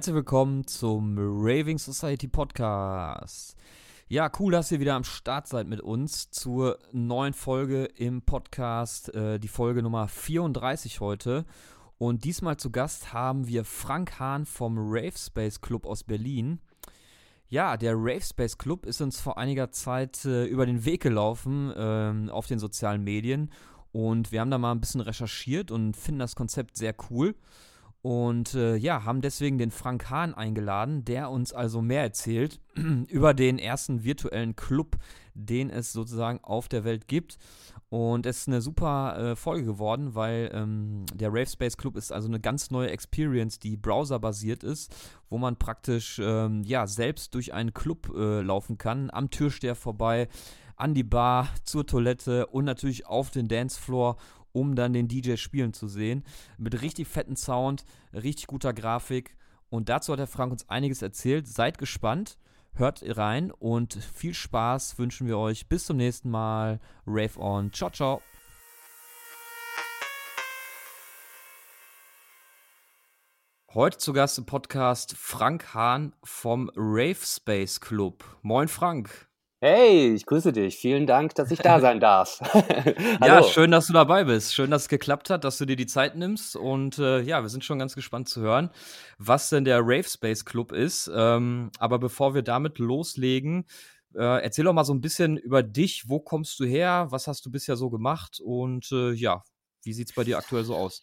Herzlich willkommen zum Raving Society Podcast. Ja, cool, dass ihr wieder am Start seid mit uns zur neuen Folge im Podcast, äh, die Folge Nummer 34 heute. Und diesmal zu Gast haben wir Frank Hahn vom Rave Space Club aus Berlin. Ja, der Rave Space Club ist uns vor einiger Zeit äh, über den Weg gelaufen äh, auf den sozialen Medien und wir haben da mal ein bisschen recherchiert und finden das Konzept sehr cool. Und äh, ja, haben deswegen den Frank Hahn eingeladen, der uns also mehr erzählt über den ersten virtuellen Club, den es sozusagen auf der Welt gibt. Und es ist eine super äh, Folge geworden, weil ähm, der Rave Space Club ist also eine ganz neue Experience, die browserbasiert ist, wo man praktisch ähm, ja selbst durch einen Club äh, laufen kann, am Türsteher vorbei, an die Bar, zur Toilette und natürlich auf den Dancefloor um dann den DJ spielen zu sehen. Mit richtig fetten Sound, richtig guter Grafik. Und dazu hat der Frank uns einiges erzählt. Seid gespannt, hört rein und viel Spaß wünschen wir euch. Bis zum nächsten Mal. Rave on. Ciao, ciao. Heute zu Gast im Podcast Frank Hahn vom Rave Space Club. Moin Frank. Hey, ich grüße dich. Vielen Dank, dass ich da sein darf. ja, schön, dass du dabei bist. Schön, dass es geklappt hat, dass du dir die Zeit nimmst. Und äh, ja, wir sind schon ganz gespannt zu hören, was denn der Rave Space Club ist. Ähm, aber bevor wir damit loslegen, äh, erzähl doch mal so ein bisschen über dich. Wo kommst du her? Was hast du bisher so gemacht? Und äh, ja, wie sieht es bei dir aktuell so aus?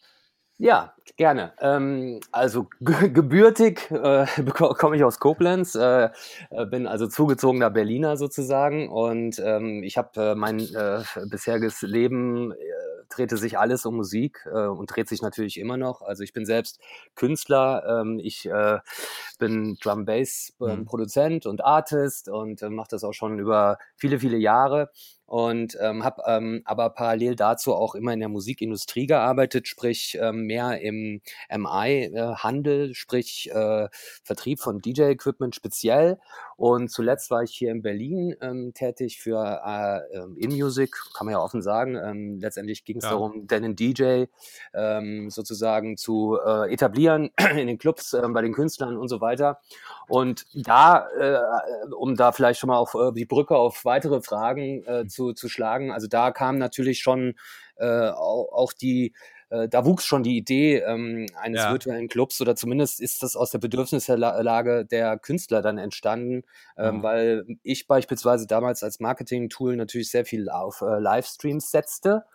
Ja, gerne. Ähm, also gebürtig äh, komme ich aus Koblenz, äh, äh, bin also zugezogener Berliner sozusagen und ähm, ich habe äh, mein äh, bisheriges Leben äh, drehte sich alles um Musik äh, und dreht sich natürlich immer noch. Also ich bin selbst Künstler, ähm, ich äh, bin Drum Bass äh, mhm. Produzent und Artist und äh, mache das auch schon über viele viele Jahre und ähm, habe ähm, aber parallel dazu auch immer in der Musikindustrie gearbeitet, sprich ähm, mehr im MI-Handel, äh, sprich äh, Vertrieb von DJ-Equipment speziell. Und zuletzt war ich hier in Berlin ähm, tätig für äh, ähm, In-Music, kann man ja offen sagen. Ähm, letztendlich ging es ja. darum, den DJ ähm, sozusagen zu äh, etablieren in den Clubs, äh, bei den Künstlern und so weiter. Und da, äh, um da vielleicht schon mal auf äh, die Brücke auf weitere Fragen äh. Zu, zu schlagen, also da kam natürlich schon äh, auch, auch die äh, da wuchs schon die Idee ähm, eines ja. virtuellen Clubs oder zumindest ist das aus der Bedürfnislage der Künstler dann entstanden, ähm, mhm. weil ich beispielsweise damals als Marketing-Tool natürlich sehr viel auf äh, Livestreams setzte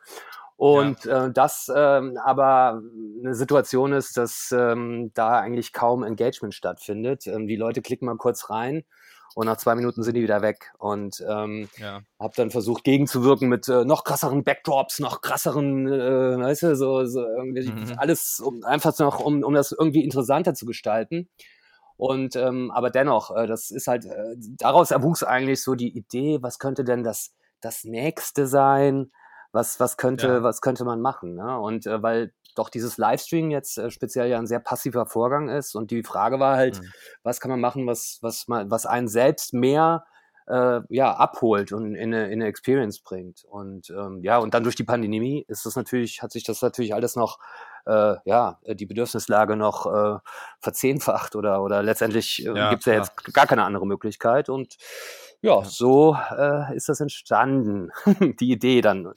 und ja. äh, das ähm, aber eine Situation ist, dass ähm, da eigentlich kaum Engagement stattfindet. Ähm, die Leute klicken mal kurz rein und nach zwei Minuten sind die wieder weg. Und ähm, ja. habe dann versucht, gegenzuwirken mit äh, noch krasseren Backdrops, noch krasseren, äh, weißt du, so, so irgendwie mhm. alles um, einfach noch, um, um das irgendwie interessanter zu gestalten. Und ähm, aber dennoch, äh, das ist halt, äh, daraus erwuchs eigentlich so die Idee, was könnte denn das, das nächste sein? Was, was könnte, ja. was könnte man machen? Ne? Und äh, weil doch dieses Livestream jetzt äh, speziell ja ein sehr passiver Vorgang ist. Und die Frage war halt, mhm. was kann man machen, was, was, man, was einen selbst mehr äh, ja, abholt und in eine, in eine Experience bringt. Und ähm, ja, und dann durch die Pandemie ist das natürlich, hat sich das natürlich alles noch, äh, ja, die Bedürfnislage noch äh, verzehnfacht oder, oder letztendlich äh, ja, gibt es ja jetzt gar keine andere Möglichkeit. Und ja, ja. so äh, ist das entstanden, die Idee dann.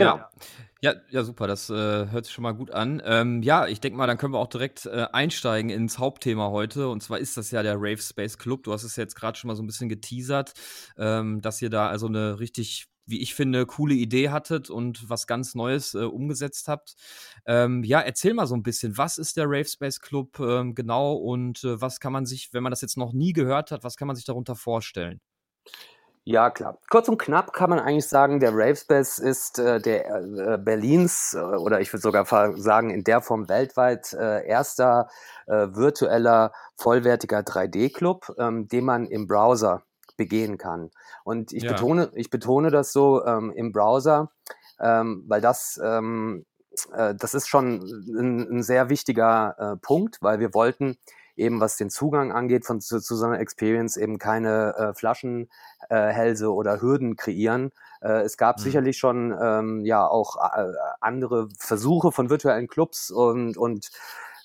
Genau. Ja. Ja, ja, super, das äh, hört sich schon mal gut an. Ähm, ja, ich denke mal, dann können wir auch direkt äh, einsteigen ins Hauptthema heute. Und zwar ist das ja der Rave Space Club. Du hast es jetzt gerade schon mal so ein bisschen geteasert, ähm, dass ihr da also eine richtig, wie ich finde, coole Idee hattet und was ganz Neues äh, umgesetzt habt. Ähm, ja, erzähl mal so ein bisschen, was ist der Rave Space Club ähm, genau und äh, was kann man sich, wenn man das jetzt noch nie gehört hat, was kann man sich darunter vorstellen? Ja, klar. Kurz und knapp kann man eigentlich sagen, der Ravespace ist äh, der äh, Berlins äh, oder ich würde sogar sagen in der Form weltweit äh, erster äh, virtueller vollwertiger 3D-Club, ähm, den man im Browser begehen kann. Und ich ja. betone, ich betone das so ähm, im Browser, ähm, weil das ähm, äh, das ist schon ein, ein sehr wichtiger äh, Punkt, weil wir wollten eben was den Zugang angeht von zu, zu so einer Experience eben keine äh, Flaschenhälse äh, oder Hürden kreieren. Äh, es gab mhm. sicherlich schon ähm, ja auch äh, andere Versuche von virtuellen Clubs und und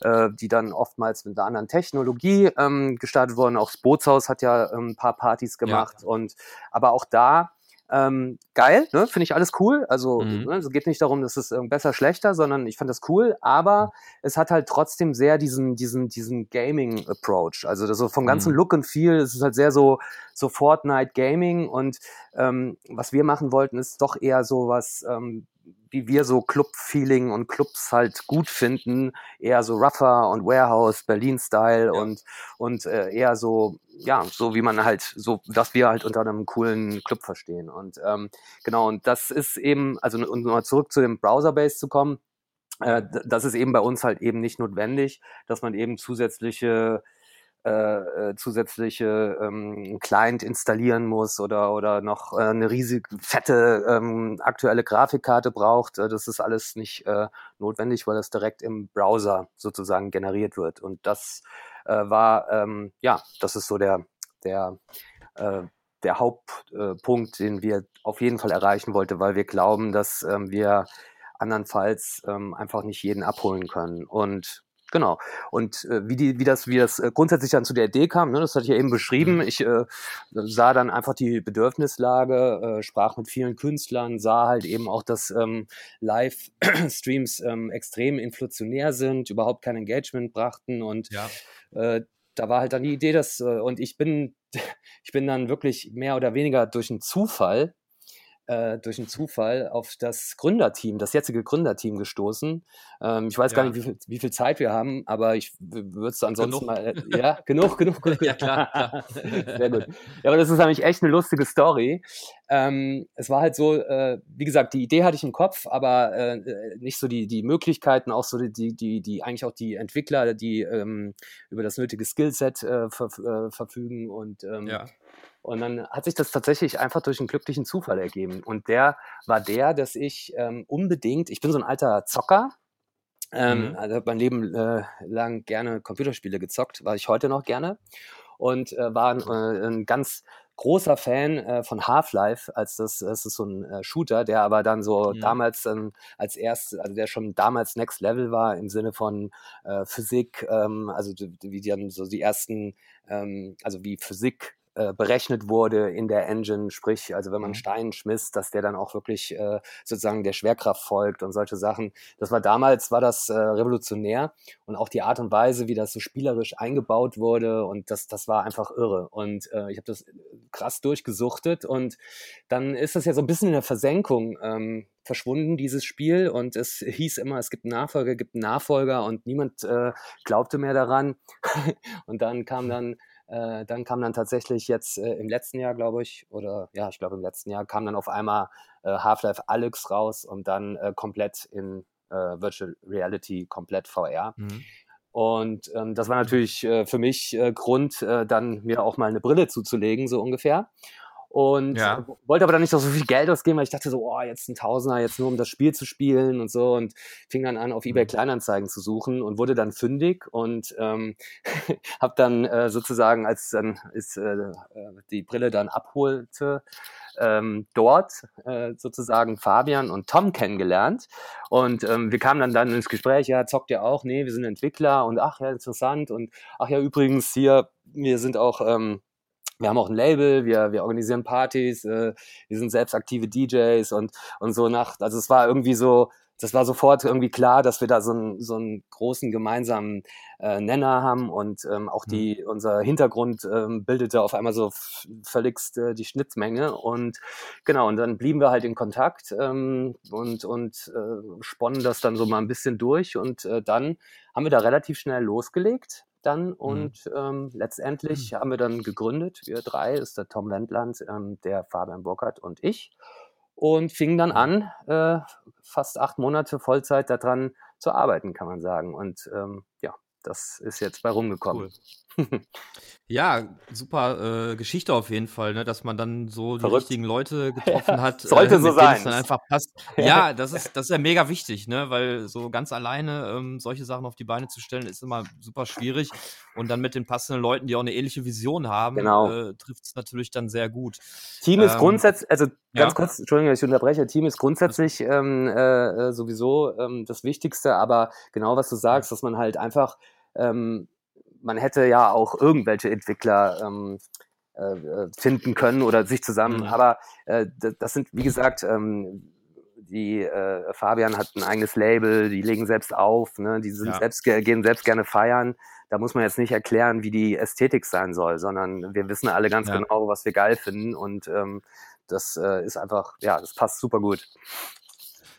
äh, die dann oftmals mit einer anderen Technologie ähm, gestartet wurden. Auch das Bootshaus hat ja ähm, ein paar Partys gemacht ja. und aber auch da ähm, geil, ne? finde ich alles cool. Also mhm. ne? es geht nicht darum, dass es äh, besser, schlechter, sondern ich fand das cool. Aber es hat halt trotzdem sehr diesen diesen diesen Gaming-Approach. Also so vom ganzen mhm. Look and Feel, es ist halt sehr so so Fortnite Gaming und ähm, was wir machen wollten, ist doch eher so was ähm, wie wir so Club-Feeling und Clubs halt gut finden, eher so rougher und Warehouse, Berlin-Style ja. und, und äh, eher so, ja, so wie man halt, so, dass wir halt unter einem coolen Club verstehen. Und ähm, genau, und das ist eben, also um mal zurück zu dem Browser-Base zu kommen, äh, das ist eben bei uns halt eben nicht notwendig, dass man eben zusätzliche äh, äh, zusätzliche ähm, Client installieren muss oder, oder noch äh, eine riesig fette ähm, aktuelle Grafikkarte braucht. Äh, das ist alles nicht äh, notwendig, weil das direkt im Browser sozusagen generiert wird. Und das äh, war, ähm, ja, das ist so der, der, äh, der Hauptpunkt, den wir auf jeden Fall erreichen wollten, weil wir glauben, dass ähm, wir andernfalls ähm, einfach nicht jeden abholen können. Und Genau. Und äh, wie, die, wie das, wie das äh, grundsätzlich dann zu der Idee kam, ne, das hatte ich ja eben beschrieben. Mhm. Ich äh, sah dann einfach die Bedürfnislage, äh, sprach mit vielen Künstlern, sah halt eben auch, dass ähm, Live-Streams ähm, extrem inflationär sind, überhaupt kein Engagement brachten und ja. äh, da war halt dann die Idee, dass, äh, und ich bin, ich bin dann wirklich mehr oder weniger durch einen Zufall äh, durch einen Zufall auf das Gründerteam, das jetzige Gründerteam gestoßen. Ähm, ich weiß ja. gar nicht, wie viel, wie viel, Zeit wir haben, aber ich würde es ansonsten genug. mal. Äh, ja, genug, genug, genug. ja, klar, klar. Sehr gut. Ja, aber das ist nämlich echt eine lustige Story. Ähm, es war halt so, äh, wie gesagt, die Idee hatte ich im Kopf, aber äh, nicht so die, die Möglichkeiten, auch so die, die, die, eigentlich auch die Entwickler, die ähm, über das nötige Skillset äh, ver, äh, verfügen und ähm, ja. Und dann hat sich das tatsächlich einfach durch einen glücklichen Zufall ergeben. Und der war der, dass ich ähm, unbedingt, ich bin so ein alter Zocker, ähm, mhm. also mein Leben äh, lang gerne Computerspiele gezockt, war ich heute noch gerne. Und äh, war ein, äh, ein ganz großer Fan äh, von Half-Life, als das, das ist so ein äh, Shooter, der aber dann so mhm. damals ähm, als erst, also der schon damals Next Level war im Sinne von äh, Physik, ähm, also wie die dann so die ersten, ähm, also wie Physik äh, berechnet wurde in der Engine, sprich, also wenn man mhm. Stein schmisst, dass der dann auch wirklich äh, sozusagen der Schwerkraft folgt und solche Sachen. Das war damals, war das äh, revolutionär und auch die Art und Weise, wie das so spielerisch eingebaut wurde und das, das war einfach irre. Und äh, ich habe das krass durchgesuchtet und dann ist das ja so ein bisschen in der Versenkung ähm, verschwunden, dieses Spiel. Und es hieß immer, es gibt einen Nachfolger, gibt einen Nachfolger und niemand äh, glaubte mehr daran. und dann kam dann äh, dann kam dann tatsächlich jetzt äh, im letzten Jahr, glaube ich, oder ja, ich glaube im letzten Jahr kam dann auf einmal äh, Half-Life Alyx raus und dann äh, komplett in äh, Virtual Reality, komplett VR. Mhm. Und ähm, das war natürlich äh, für mich Grund, dann mir auch mal eine Brille zuzulegen, so ungefähr. Und ja. wollte aber dann nicht so viel Geld ausgeben, weil ich dachte so, oh, jetzt ein Tausender, jetzt nur um das Spiel zu spielen und so. Und fing dann an, auf eBay mhm. Kleinanzeigen zu suchen und wurde dann fündig und ähm, habe dann äh, sozusagen, als dann ist äh, äh, die Brille dann abholte, ähm, dort äh, sozusagen Fabian und Tom kennengelernt. Und ähm, wir kamen dann, dann ins Gespräch, ja, zockt ihr auch? Nee, wir sind Entwickler und ach ja, interessant. Und ach ja, übrigens hier, wir sind auch ähm, wir haben auch ein Label, wir, wir organisieren Partys, äh, wir sind selbst aktive DJs und, und so nach, also es war irgendwie so, das war sofort irgendwie klar, dass wir da so einen, so einen großen gemeinsamen äh, Nenner haben und ähm, auch die, mhm. unser Hintergrund ähm, bildete auf einmal so völligst äh, die Schnittmenge und genau, und dann blieben wir halt in Kontakt ähm, und, und äh, sponnen das dann so mal ein bisschen durch und äh, dann haben wir da relativ schnell losgelegt dann mhm. und mhm. ähm, letztendlich mhm. haben wir dann gegründet, wir drei, ist der Tom Wendland, ähm, der Fabian Burkhardt und ich und fingen dann an, äh, fast acht Monate Vollzeit daran zu arbeiten, kann man sagen. Und ähm, ja, das ist jetzt bei rumgekommen. Cool. Ja, super äh, Geschichte auf jeden Fall, ne? dass man dann so Verrückt. die richtigen Leute getroffen hat. Sollte äh, so sein. Dann einfach passt. Ja, das ist, das ist ja mega wichtig, ne? weil so ganz alleine ähm, solche Sachen auf die Beine zu stellen, ist immer super schwierig. Und dann mit den passenden Leuten, die auch eine ähnliche Vision haben, genau. äh, trifft es natürlich dann sehr gut. Team ist ähm, grundsätzlich, also ganz ja. kurz, Entschuldigung, ich unterbreche, Team ist grundsätzlich ähm, äh, sowieso ähm, das Wichtigste, aber genau was du sagst, dass man halt einfach ähm, man hätte ja auch irgendwelche Entwickler ähm, äh, finden können oder sich zusammen. Mhm. Aber äh, das sind, wie gesagt, ähm, die äh, Fabian hat ein eigenes Label, die legen selbst auf, ne? die ja. selbst gehen selbst gerne feiern. Da muss man jetzt nicht erklären, wie die Ästhetik sein soll, sondern wir wissen alle ganz ja. genau, was wir geil finden und ähm, das äh, ist einfach, ja, das passt super gut.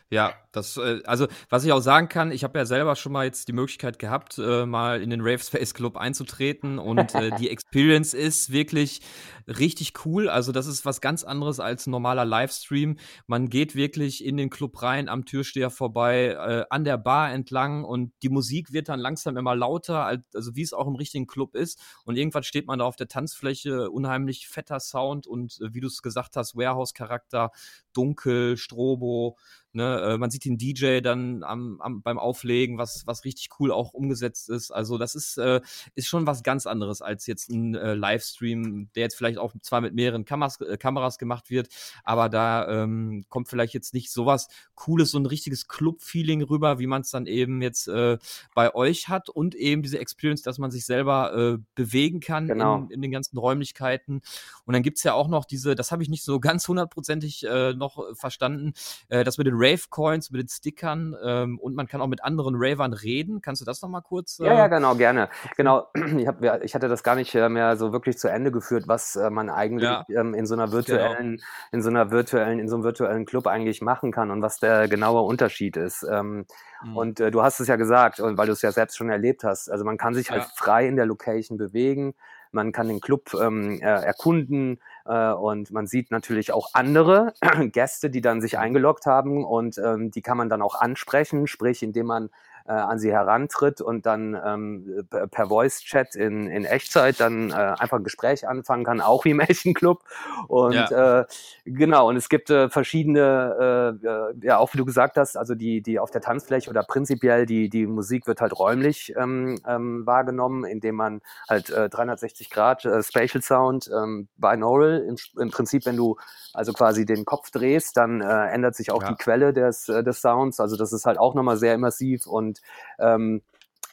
Ja, das, äh, also was ich auch sagen kann, ich habe ja selber schon mal jetzt die Möglichkeit gehabt, äh, mal in den Rave Space Club einzutreten und äh, die Experience ist wirklich richtig cool. Also das ist was ganz anderes als ein normaler Livestream. Man geht wirklich in den Club rein, am Türsteher vorbei, an der Bar entlang und die Musik wird dann langsam immer lauter, also wie es auch im richtigen Club ist. Und irgendwann steht man da auf der Tanzfläche, unheimlich fetter Sound und wie du es gesagt hast, Warehouse-Charakter, dunkel, Strobo. Ne, äh, man sieht den DJ dann am, am, beim Auflegen, was, was richtig cool auch umgesetzt ist. Also das ist, äh, ist schon was ganz anderes als jetzt ein äh, Livestream, der jetzt vielleicht auch zwar mit mehreren Kameras, äh, Kameras gemacht wird, aber da ähm, kommt vielleicht jetzt nicht sowas Cooles, so ein richtiges Club-Feeling rüber, wie man es dann eben jetzt äh, bei euch hat und eben diese Experience, dass man sich selber äh, bewegen kann genau. in, in, den ganzen Räumlichkeiten. Und dann gibt es ja auch noch diese, das habe ich nicht so ganz hundertprozentig äh, noch verstanden, äh, das mit den Rave-Coins, mit den Stickern ähm, und man kann auch mit anderen Ravern reden. Kannst du das nochmal kurz? Äh ja, ja, genau, gerne. Genau, ich, hab, ich hatte das gar nicht äh, mehr so wirklich zu Ende geführt, was äh, man eigentlich ja. ähm, in so einer genau. virtuellen, genau. in so einer virtuellen, in so einem virtuellen Club eigentlich machen kann und was der genaue Unterschied ist. Ähm, mhm. Und äh, du hast es ja gesagt, und weil du es ja selbst schon erlebt hast. Also man kann sich halt ja. halt frei in der Location bewegen man kann den Club ähm, äh, erkunden äh, und man sieht natürlich auch andere Gäste, die dann sich mhm. eingeloggt haben und ähm, die kann man dann auch ansprechen, sprich indem man äh, an sie herantritt und dann ähm, per Voice-Chat in, in Echtzeit dann äh, einfach ein Gespräch anfangen kann, auch wie im echten Club. Und ja. äh, genau, und es gibt äh, verschiedene, äh, äh, ja, auch wie du gesagt hast, also die, die auf der Tanzfläche oder prinzipiell die, die Musik wird halt räumlich ähm, ähm, wahrgenommen, indem man halt äh, 360 Grad äh, Spatial Sound, ähm, binaural, im, im Prinzip, wenn du also quasi den Kopf drehst, dann äh, ändert sich auch ja. die Quelle des, äh, des Sounds. Also das ist halt auch nochmal sehr immersiv und ähm,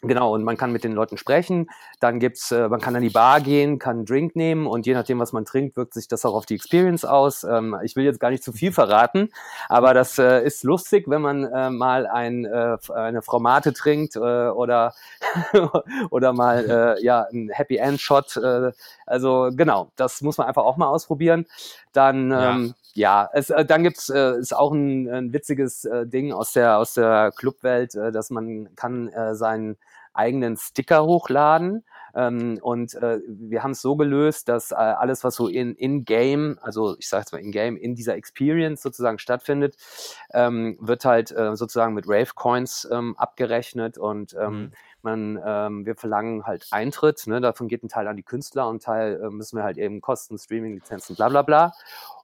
Genau, und man kann mit den Leuten sprechen. Dann gibt's, äh, man kann an die Bar gehen, kann einen Drink nehmen und je nachdem, was man trinkt, wirkt sich das auch auf die Experience aus. Ähm, ich will jetzt gar nicht zu viel verraten, aber das äh, ist lustig, wenn man äh, mal ein, äh, eine Fromate trinkt äh, oder, oder mal äh, ja, ein Happy End Shot. Äh, also genau, das muss man einfach auch mal ausprobieren. Dann ähm, ja, es, äh, dann gibt's äh, ist auch ein, ein witziges äh, Ding aus der aus der Clubwelt, äh, dass man kann äh, seinen eigenen Sticker hochladen ähm, und äh, wir haben es so gelöst, dass äh, alles, was so in in Game, also ich sage jetzt mal in Game, in dieser Experience sozusagen stattfindet, ähm, wird halt äh, sozusagen mit Rave Coins ähm, abgerechnet und ähm, mhm. Man, ähm, wir verlangen halt Eintritt, ne? davon geht ein Teil an die Künstler und ein Teil äh, müssen wir halt eben Kosten, Streaming-Lizenzen, bla bla bla.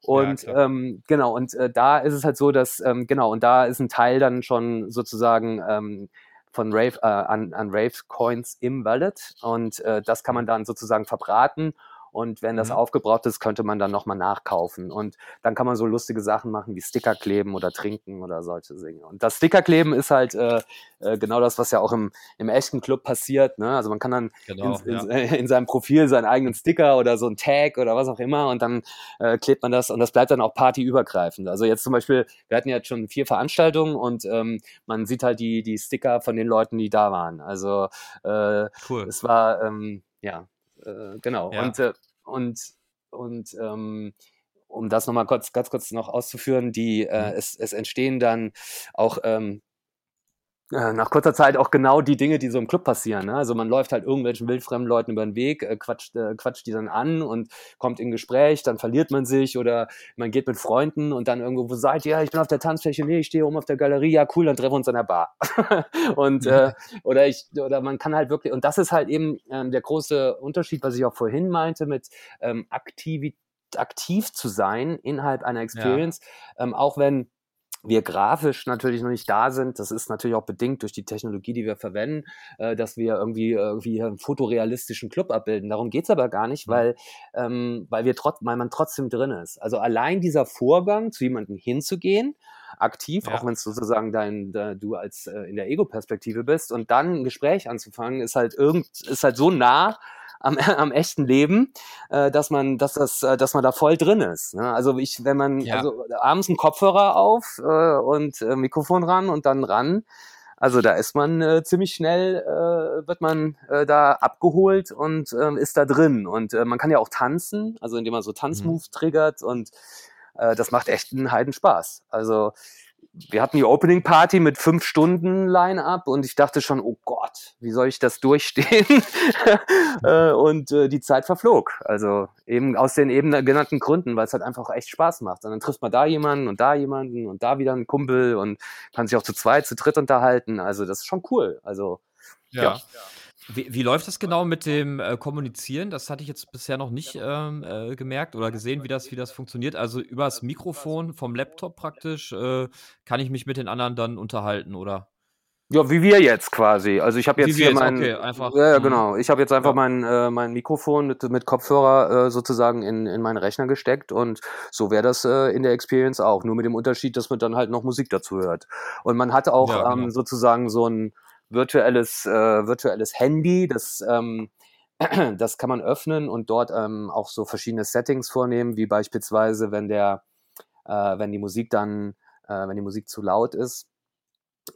Und ja, ähm, genau, und äh, da ist es halt so, dass, ähm, genau, und da ist ein Teil dann schon sozusagen ähm, von Rave, äh, an, an Rave Coins im Wallet und äh, das kann man dann sozusagen verbraten und wenn das mhm. aufgebraucht ist, könnte man dann nochmal nachkaufen. Und dann kann man so lustige Sachen machen wie Sticker kleben oder trinken oder solche Dinge. Und das Stickerkleben ist halt äh, äh, genau das, was ja auch im, im echten Club passiert. Ne? Also man kann dann genau, in, in, ja. in, seinem Profil seinen eigenen Sticker oder so ein Tag oder was auch immer und dann äh, klebt man das und das bleibt dann auch partyübergreifend. Also jetzt zum Beispiel, wir hatten jetzt schon vier Veranstaltungen und ähm, man sieht halt die, die Sticker von den Leuten, die da waren. Also äh, cool. es war ähm, ja äh, genau. Ja. Und, äh, und, und ähm, um das nochmal kurz, ganz kurz noch auszuführen, die, äh, mhm. es, es entstehen dann auch ähm, äh, nach kurzer Zeit auch genau die Dinge, die so im Club passieren. Ne? Also man läuft halt irgendwelchen wildfremden Leuten über den Weg, äh, quatscht, äh, quatscht die dann an und kommt in Gespräch, dann verliert man sich oder man geht mit Freunden und dann irgendwo, wo seid ihr? Ja, ich bin auf der Tanzfläche, nee, ich stehe oben auf der Galerie, ja cool, dann treffen wir uns an der Bar. und äh, oder ich, oder man kann halt wirklich, und das ist halt eben ähm, der große Unterschied, was ich auch vorhin meinte, mit ähm, Aktivität aktiv zu sein innerhalb einer Experience, ja. ähm, auch wenn wir grafisch natürlich noch nicht da sind. Das ist natürlich auch bedingt durch die Technologie, die wir verwenden, äh, dass wir irgendwie, irgendwie einen fotorealistischen Club abbilden. Darum geht's aber gar nicht, weil, ähm, weil, wir trotz, weil man trotzdem drin ist. Also allein dieser Vorgang, zu jemandem hinzugehen, aktiv, ja. auch wenn es sozusagen dein, de, du als äh, in der Ego-Perspektive bist und dann ein Gespräch anzufangen, ist halt irgend, ist halt so nah, am, am echten Leben, äh, dass man, dass das, äh, dass man da voll drin ist. Ne? Also ich, wenn man ja. also abends einen Kopfhörer auf äh, und äh, Mikrofon ran und dann ran, also da ist man äh, ziemlich schnell, äh, wird man äh, da abgeholt und äh, ist da drin. Und äh, man kann ja auch tanzen, also indem man so Tanzmoves mhm. triggert und äh, das macht echt einen Heidenspaß. Also wir hatten die Opening Party mit fünf Stunden Line-up und ich dachte schon, oh Gott, wie soll ich das durchstehen? Äh, und äh, die Zeit verflog. Also eben aus den eben genannten Gründen, weil es halt einfach echt Spaß macht. Und dann trifft man da jemanden und da jemanden und da wieder einen Kumpel und kann sich auch zu zweit, zu dritt unterhalten. Also das ist schon cool. Also ja. ja. Wie, wie, läuft das genau mit dem äh, Kommunizieren? Das hatte ich jetzt bisher noch nicht ähm, äh, gemerkt oder gesehen, wie das, wie das funktioniert. Also übers Mikrofon vom Laptop praktisch äh, kann ich mich mit den anderen dann unterhalten, oder? Ja, wie wir jetzt quasi. Also ich habe jetzt, hier mein, okay, einfach. Ja, mhm. genau. Ich habe jetzt einfach ja. mein, äh, mein Mikrofon mit, mit Kopfhörer äh, sozusagen in, in meinen Rechner gesteckt und so wäre das äh, in der Experience auch. Nur mit dem Unterschied, dass man dann halt noch Musik dazu hört. Und man hat auch ja, genau. ähm, sozusagen so ein virtuelles, äh, virtuelles Handy, das, ähm, das kann man öffnen und dort ähm, auch so verschiedene Settings vornehmen, wie beispielsweise, wenn der, äh, wenn die Musik dann, äh, wenn die Musik zu laut ist,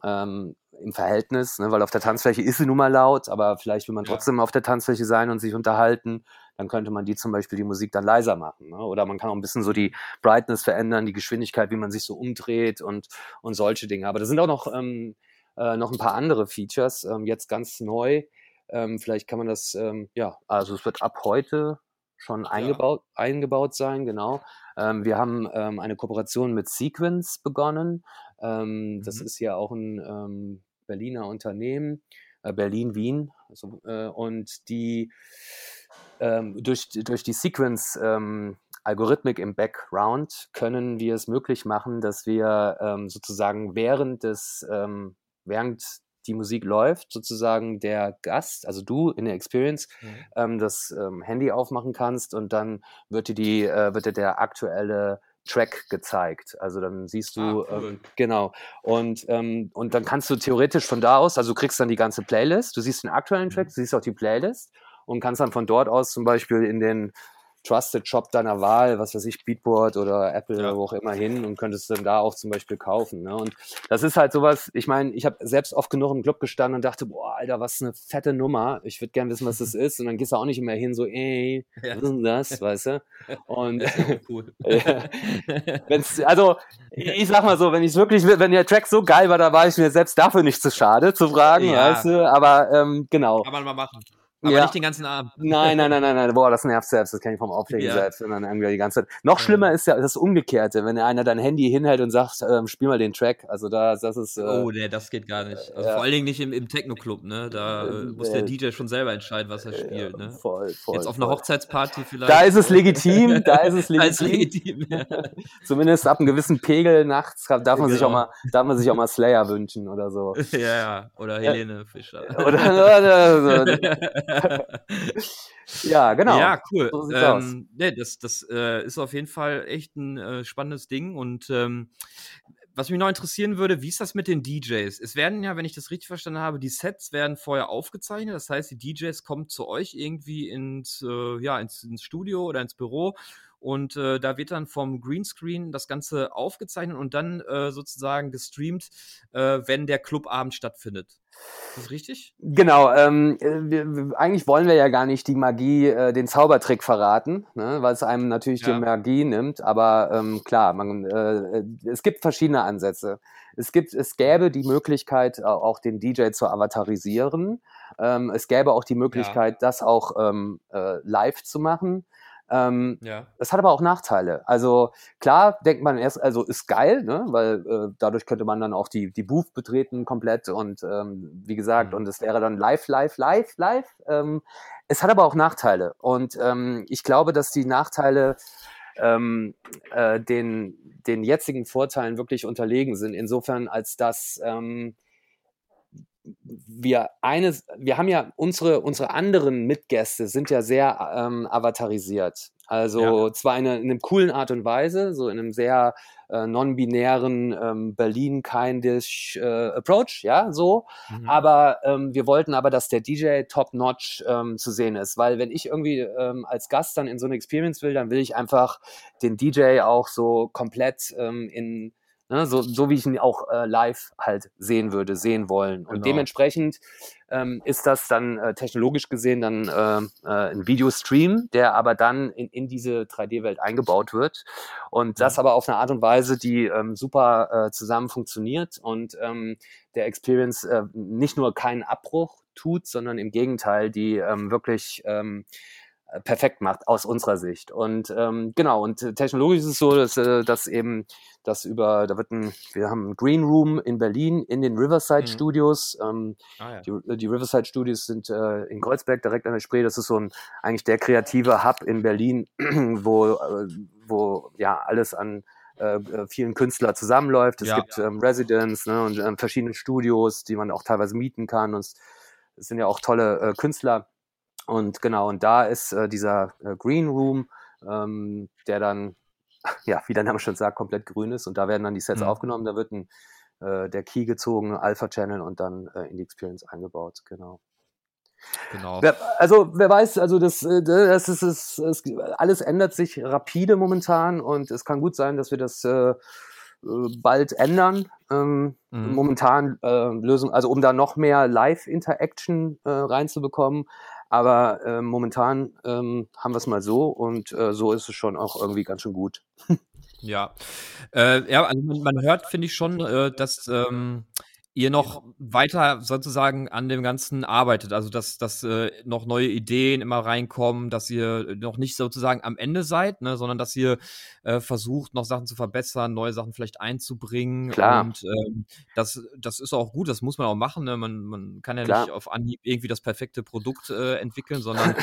ähm, im Verhältnis, ne, weil auf der Tanzfläche ist sie nun mal laut, aber vielleicht will man trotzdem ja. auf der Tanzfläche sein und sich unterhalten, dann könnte man die zum Beispiel die Musik dann leiser machen. Ne? Oder man kann auch ein bisschen so die Brightness verändern, die Geschwindigkeit, wie man sich so umdreht und, und solche Dinge. Aber da sind auch noch ähm, äh, noch ein paar andere Features, ähm, jetzt ganz neu. Ähm, vielleicht kann man das, ähm, ja, also es wird ab heute schon eingebaut, ja. eingebaut sein, genau. Ähm, wir haben ähm, eine Kooperation mit Sequence begonnen. Mhm. Das ist ja auch ein Berliner Unternehmen, äh, Berlin-Wien. Also, äh, und die durch, durch die Sequence Algorithmik im Background können wir es möglich machen, dass wir ähm, sozusagen während des ähm, während die Musik läuft, sozusagen der Gast, also du in der Experience, mhm. ähm, das ähm, Handy aufmachen kannst und dann wird dir die, äh, wird dir der aktuelle Track gezeigt. Also dann siehst du, ah, cool. ähm, genau. Und, ähm, und dann kannst du theoretisch von da aus, also du kriegst dann die ganze Playlist, du siehst den aktuellen Track, mhm. du siehst auch die Playlist und kannst dann von dort aus zum Beispiel in den Trusted Shop deiner Wahl, was weiß ich, Beatboard oder Apple ja. oder wo auch immer hin und könntest dann da auch zum Beispiel kaufen. Ne? Und das ist halt sowas, ich meine, ich habe selbst oft genug im Club gestanden und dachte, boah, Alter, was eine fette Nummer. Ich würde gerne wissen, was das ist. Und dann gehst du auch nicht immer hin, so, ey, ja. was ist denn das, weißt du? Und cool. wenn's, also, ich sag mal so, wenn ich wirklich, wenn der Track so geil war, da war ich mir selbst dafür nicht zu schade zu fragen, ja. weißt du? Aber ähm, genau. Kann man mal machen. Aber ja. nicht den ganzen Abend. Nein, nein, nein, nein, nein. Boah, das nervt selbst. Das kenne ich vom Auflegen ja. selbst. Und dann irgendwie die ganze Zeit. Noch schlimmer ist ja das Umgekehrte, wenn einer dein Handy hinhält und sagt, ähm, spiel mal den Track. Also da, das ist. Äh, oh, nee, das geht gar nicht. Also ja. vor allen Dingen nicht im, im Techno-Club, ne? Da äh, muss der DJ schon selber entscheiden, was er spielt, ne? Voll, voll. Jetzt auf einer Hochzeitsparty vielleicht. Da ist es legitim, da ist es legitim. legitim Zumindest ab einem gewissen Pegel nachts darf man genau. sich auch mal, darf man sich auch mal Slayer wünschen oder so. ja, ja. Oder Helene Fischer. Oder, oder, oder ja, genau. Ja, cool. So ähm, nee, das das äh, ist auf jeden Fall echt ein äh, spannendes Ding. Und ähm, was mich noch interessieren würde, wie ist das mit den DJs? Es werden ja, wenn ich das richtig verstanden habe, die Sets werden vorher aufgezeichnet. Das heißt, die DJs kommen zu euch irgendwie ins, äh, ja, ins, ins Studio oder ins Büro und äh, da wird dann vom Greenscreen das Ganze aufgezeichnet und dann äh, sozusagen gestreamt, äh, wenn der Clubabend stattfindet. Ist das richtig? Genau, ähm, wir, eigentlich wollen wir ja gar nicht die Magie, äh, den Zaubertrick verraten, ne, weil es einem natürlich ja. die Magie nimmt, aber ähm, klar, man, äh, es gibt verschiedene Ansätze. Es gibt, es gäbe die Möglichkeit, auch den DJ zu avatarisieren. Ähm, es gäbe auch die Möglichkeit, ja. das auch ähm, äh, live zu machen. Ähm, ja. Das hat aber auch Nachteile. Also klar denkt man erst, also ist geil, ne? weil äh, dadurch könnte man dann auch die, die Booth betreten komplett und ähm, wie gesagt, mhm. und es wäre dann live, live, live, live. Ähm, es hat aber auch Nachteile und ähm, ich glaube, dass die Nachteile ähm, äh, den, den jetzigen Vorteilen wirklich unterlegen sind, insofern als dass ähm, wir eines, wir haben ja unsere, unsere anderen Mitgäste sind ja sehr ähm, avatarisiert. Also ja. zwar in, eine, in einer coolen Art und Weise, so in einem sehr äh, non-binären ähm, Berlin-kindish äh, Approach, ja, so. Mhm. Aber ähm, wir wollten aber, dass der DJ top-notch ähm, zu sehen ist, weil wenn ich irgendwie ähm, als Gast dann in so eine Experience will, dann will ich einfach den DJ auch so komplett ähm, in Ne, so, so wie ich ihn auch äh, live halt sehen würde, sehen wollen. Und genau. dementsprechend ähm, ist das dann äh, technologisch gesehen dann äh, äh ein Videostream, der aber dann in, in diese 3D-Welt eingebaut wird. Und das mhm. aber auf eine Art und Weise, die ähm, super äh, zusammen funktioniert und ähm, der Experience äh, nicht nur keinen Abbruch tut, sondern im Gegenteil, die ähm, wirklich ähm, äh, perfekt macht aus unserer Sicht. Und ähm, genau, und äh, technologisch ist es so, dass, äh, dass eben das über, da wird ein, wir haben ein Green Room in Berlin in den Riverside mhm. Studios. Ähm, ah, ja. die, die, Riverside Studios sind äh, in Kreuzberg direkt an der Spree. Das ist so ein eigentlich der kreative Hub in Berlin, wo, äh, wo ja alles an äh, vielen Künstlern zusammenläuft. Es ja, gibt. Ähm, Residents ne, und ähm, verschiedene Studios, die man auch teilweise mieten kann. Und es, es sind ja auch tolle äh, Künstler. Und genau, und da ist äh, dieser äh, Green Room, ähm, der dann, ja, wie der Name schon sagt, komplett grün ist. Und da werden dann die Sets mhm. aufgenommen. Da wird ein, äh, der Key gezogen, Alpha-Channel und dann äh, in die Experience eingebaut. Genau. Genau. Also wer weiß, also das, äh, das ist, das, das, alles ändert sich rapide momentan und es kann gut sein, dass wir das äh bald ändern. Ähm, mhm. Momentan äh, Lösung, also um da noch mehr Live-Interaction äh, reinzubekommen, aber äh, momentan ähm, haben wir es mal so und äh, so ist es schon auch irgendwie ganz schön gut. ja. Äh, ja, also man, man hört, finde ich schon, äh, dass ähm, ihr noch weiter sozusagen an dem Ganzen arbeitet. Also, dass, dass äh, noch neue Ideen immer reinkommen, dass ihr noch nicht sozusagen am Ende seid, ne, sondern dass ihr äh, versucht, noch Sachen zu verbessern, neue Sachen vielleicht einzubringen. Klar. Und ähm, das, das ist auch gut, das muss man auch machen. Ne? Man, man kann ja Klar. nicht auf Anhieb irgendwie das perfekte Produkt äh, entwickeln, sondern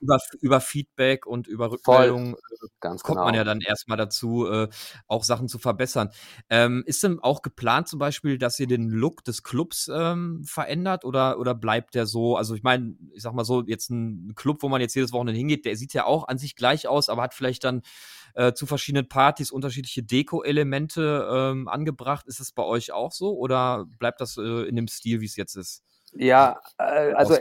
über, über Feedback und über Rückmeldung äh, kommt genau. man ja dann erstmal dazu, äh, auch Sachen zu verbessern. Ähm, ist denn auch geplant zum Beispiel, dass ihr den Look Look des Clubs ähm, verändert oder, oder bleibt der so? Also ich meine, ich sag mal so, jetzt ein Club, wo man jetzt jedes Wochenende hingeht, der sieht ja auch an sich gleich aus, aber hat vielleicht dann äh, zu verschiedenen Partys unterschiedliche Deko-Elemente ähm, angebracht. Ist das bei euch auch so oder bleibt das äh, in dem Stil, wie es jetzt ist? Ja, äh, also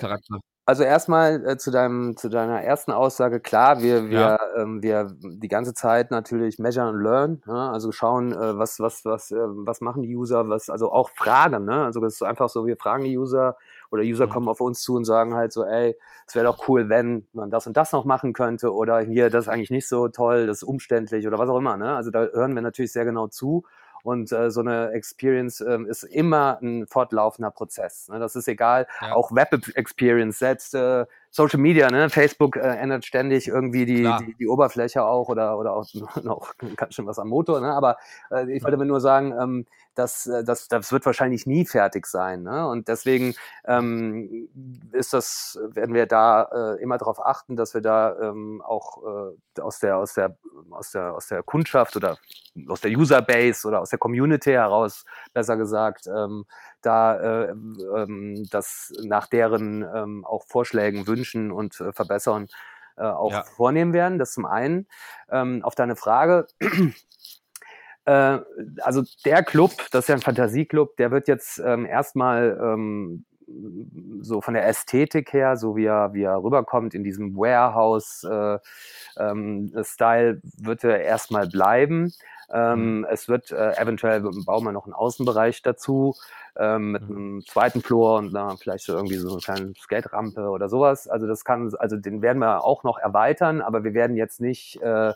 also erstmal äh, zu deinem zu deiner ersten Aussage klar, wir wir ja. ähm, wir die ganze Zeit natürlich measure and learn, ne? also schauen äh, was was was äh, was machen die User, was also auch fragen, ne? Also das ist einfach so, wir fragen die User oder User mhm. kommen auf uns zu und sagen halt so, ey, es wäre doch cool, wenn man das und das noch machen könnte oder hier das ist eigentlich nicht so toll, das ist umständlich oder was auch immer, ne? Also da hören wir natürlich sehr genau zu und äh, so eine Experience äh, ist immer ein fortlaufender Prozess. Ne? Das ist egal, ja. auch Web-Experience, selbst äh, Social Media, ne? Facebook äh, ändert ständig irgendwie die, die, die, Oberfläche auch oder, oder auch noch ganz schön was am Motor. Ne? Aber äh, ich wollte mir nur sagen, ähm, das, äh, das, das wird wahrscheinlich nie fertig sein. Ne? Und deswegen ähm, ist das, werden wir da äh, immer darauf achten, dass wir da ähm, auch äh, aus, der, aus, der, aus, der, aus der Kundschaft oder aus der Userbase oder aus der Community heraus, besser gesagt, ähm, da äh, ähm, das nach deren ähm, auch Vorschlägen, Wünschen und äh, Verbessern äh, auch ja. vornehmen werden. Das zum einen. Ähm, auf deine Frage, äh, also der Club, das ist ja ein Fantasieclub, der wird jetzt ähm, erstmal ähm, so von der Ästhetik her, so wie er, wie er rüberkommt in diesem Warehouse-Style, äh, ähm, wird er erstmal bleiben. Ähm, mhm. Es wird äh, eventuell bauen wir noch einen Außenbereich dazu ähm, mit mhm. einem zweiten Floor und dann vielleicht so irgendwie so eine kleine Skate-Rampe oder sowas. Also das kann, also den werden wir auch noch erweitern, aber wir werden jetzt nicht äh,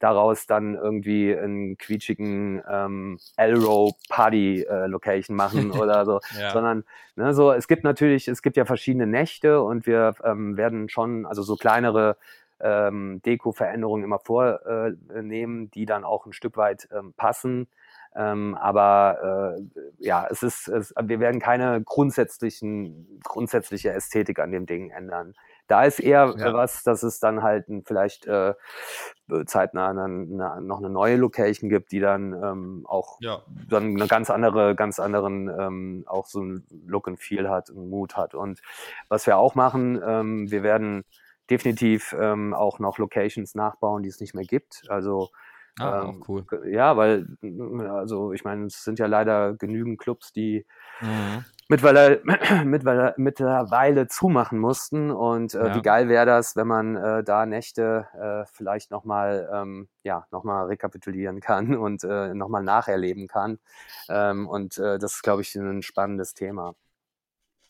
daraus dann irgendwie einen quietschigen ähm, Elrow Party äh, Location machen oder so, ja. sondern ne, so es gibt natürlich, es gibt ja verschiedene Nächte und wir ähm, werden schon also so kleinere ähm, Deko-Veränderungen immer vornehmen, die dann auch ein Stück weit ähm, passen. Ähm, aber äh, ja, es ist, es, wir werden keine grundsätzlichen, grundsätzliche Ästhetik an dem Ding ändern. Da ist eher ja. was, dass es dann halt vielleicht äh, zeitnah eine, eine, noch eine neue Location gibt, die dann ähm, auch ja. dann eine ganz andere, ganz anderen, ähm, auch so ein Look and Feel hat, einen Mut hat. Und was wir auch machen, ähm, wir werden definitiv ähm, auch noch Locations nachbauen, die es nicht mehr gibt. Also Ah, ähm, cool. Ja, weil, also ich meine, es sind ja leider genügend Clubs, die mhm. Mittlerweile, mittlerweile, mittlerweile zumachen mussten. Und äh, ja. wie geil wäre das, wenn man äh, da Nächte äh, vielleicht nochmal ähm, ja, noch rekapitulieren kann und äh, nochmal nacherleben kann. Ähm, und äh, das ist, glaube ich, ein spannendes Thema.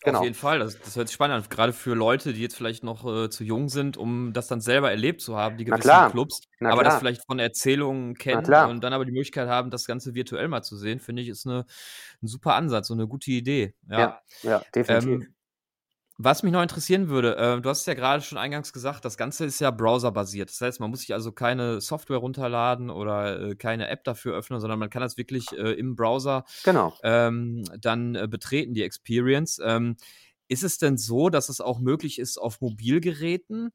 Genau. Auf jeden Fall, das, das hört sich spannend an. Gerade für Leute, die jetzt vielleicht noch äh, zu jung sind, um das dann selber erlebt zu haben, die gewissen Clubs, Na aber klar. das vielleicht von Erzählungen kennen und dann aber die Möglichkeit haben, das Ganze virtuell mal zu sehen, finde ich, ist eine, ein super Ansatz und eine gute Idee. Ja, ja, ja definitiv. Ähm, was mich noch interessieren würde, äh, du hast es ja gerade schon eingangs gesagt, das Ganze ist ja browserbasiert. Das heißt, man muss sich also keine Software runterladen oder äh, keine App dafür öffnen, sondern man kann das wirklich äh, im Browser genau. ähm, dann äh, betreten, die Experience. Ähm, ist es denn so, dass es auch möglich ist auf Mobilgeräten?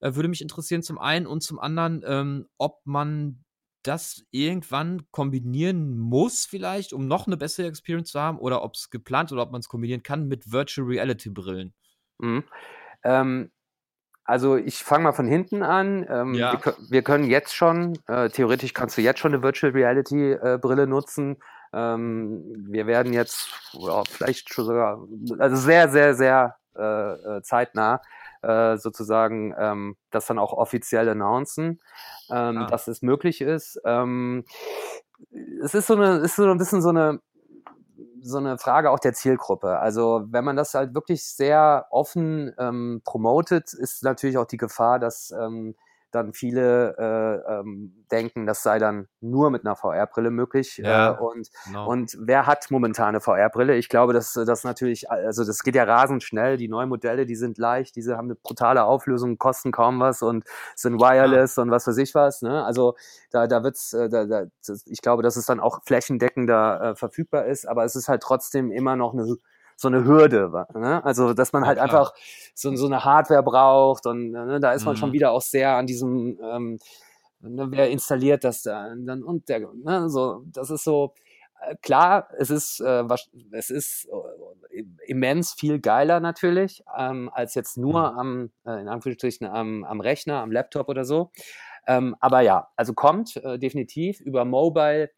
Äh, würde mich interessieren zum einen und zum anderen, ähm, ob man das irgendwann kombinieren muss, vielleicht, um noch eine bessere Experience zu haben, oder ob es geplant oder ob man es kombinieren kann mit Virtual Reality Brillen. Mhm. Ähm, also ich fange mal von hinten an. Ähm, ja. wir, wir, können jetzt schon, äh, theoretisch kannst du jetzt schon eine Virtual Reality äh, Brille nutzen. Ähm, wir werden jetzt, ja, vielleicht schon sogar, also sehr, sehr, sehr äh, äh zeitnah äh, sozusagen ähm, das dann auch offiziell announcen, ähm, ah. dass es möglich ist. Ähm, es ist so eine, ist so ein bisschen so eine so eine Frage auch der Zielgruppe. Also wenn man das halt wirklich sehr offen ähm, promotet, ist natürlich auch die Gefahr, dass ähm, dann viele äh, ähm, denken, das sei dann nur mit einer VR-Brille möglich. Äh, ja, äh, und, genau. und wer hat momentan eine VR-Brille? Ich glaube, dass das natürlich, also das geht ja rasend schnell. Die neuen Modelle, die sind leicht, diese haben eine brutale Auflösung, kosten kaum was und sind wireless ja. und was weiß ich was. Ne? Also da, da wird's, äh, da, da, ich glaube, dass es dann auch flächendeckender äh, verfügbar ist, aber es ist halt trotzdem immer noch eine so eine Hürde. Ne? Also, dass man halt ja, einfach so, so eine Hardware braucht und ne, da ist man mhm. schon wieder auch sehr an diesem, ähm, ne, wer installiert das dann und der, ne, so, das ist so, äh, klar, es ist, äh, es ist äh, immens viel geiler natürlich, ähm, als jetzt nur mhm. am, äh, in Anführungsstrichen, am, am Rechner, am Laptop oder so. Ähm, aber ja, also kommt äh, definitiv über Mobile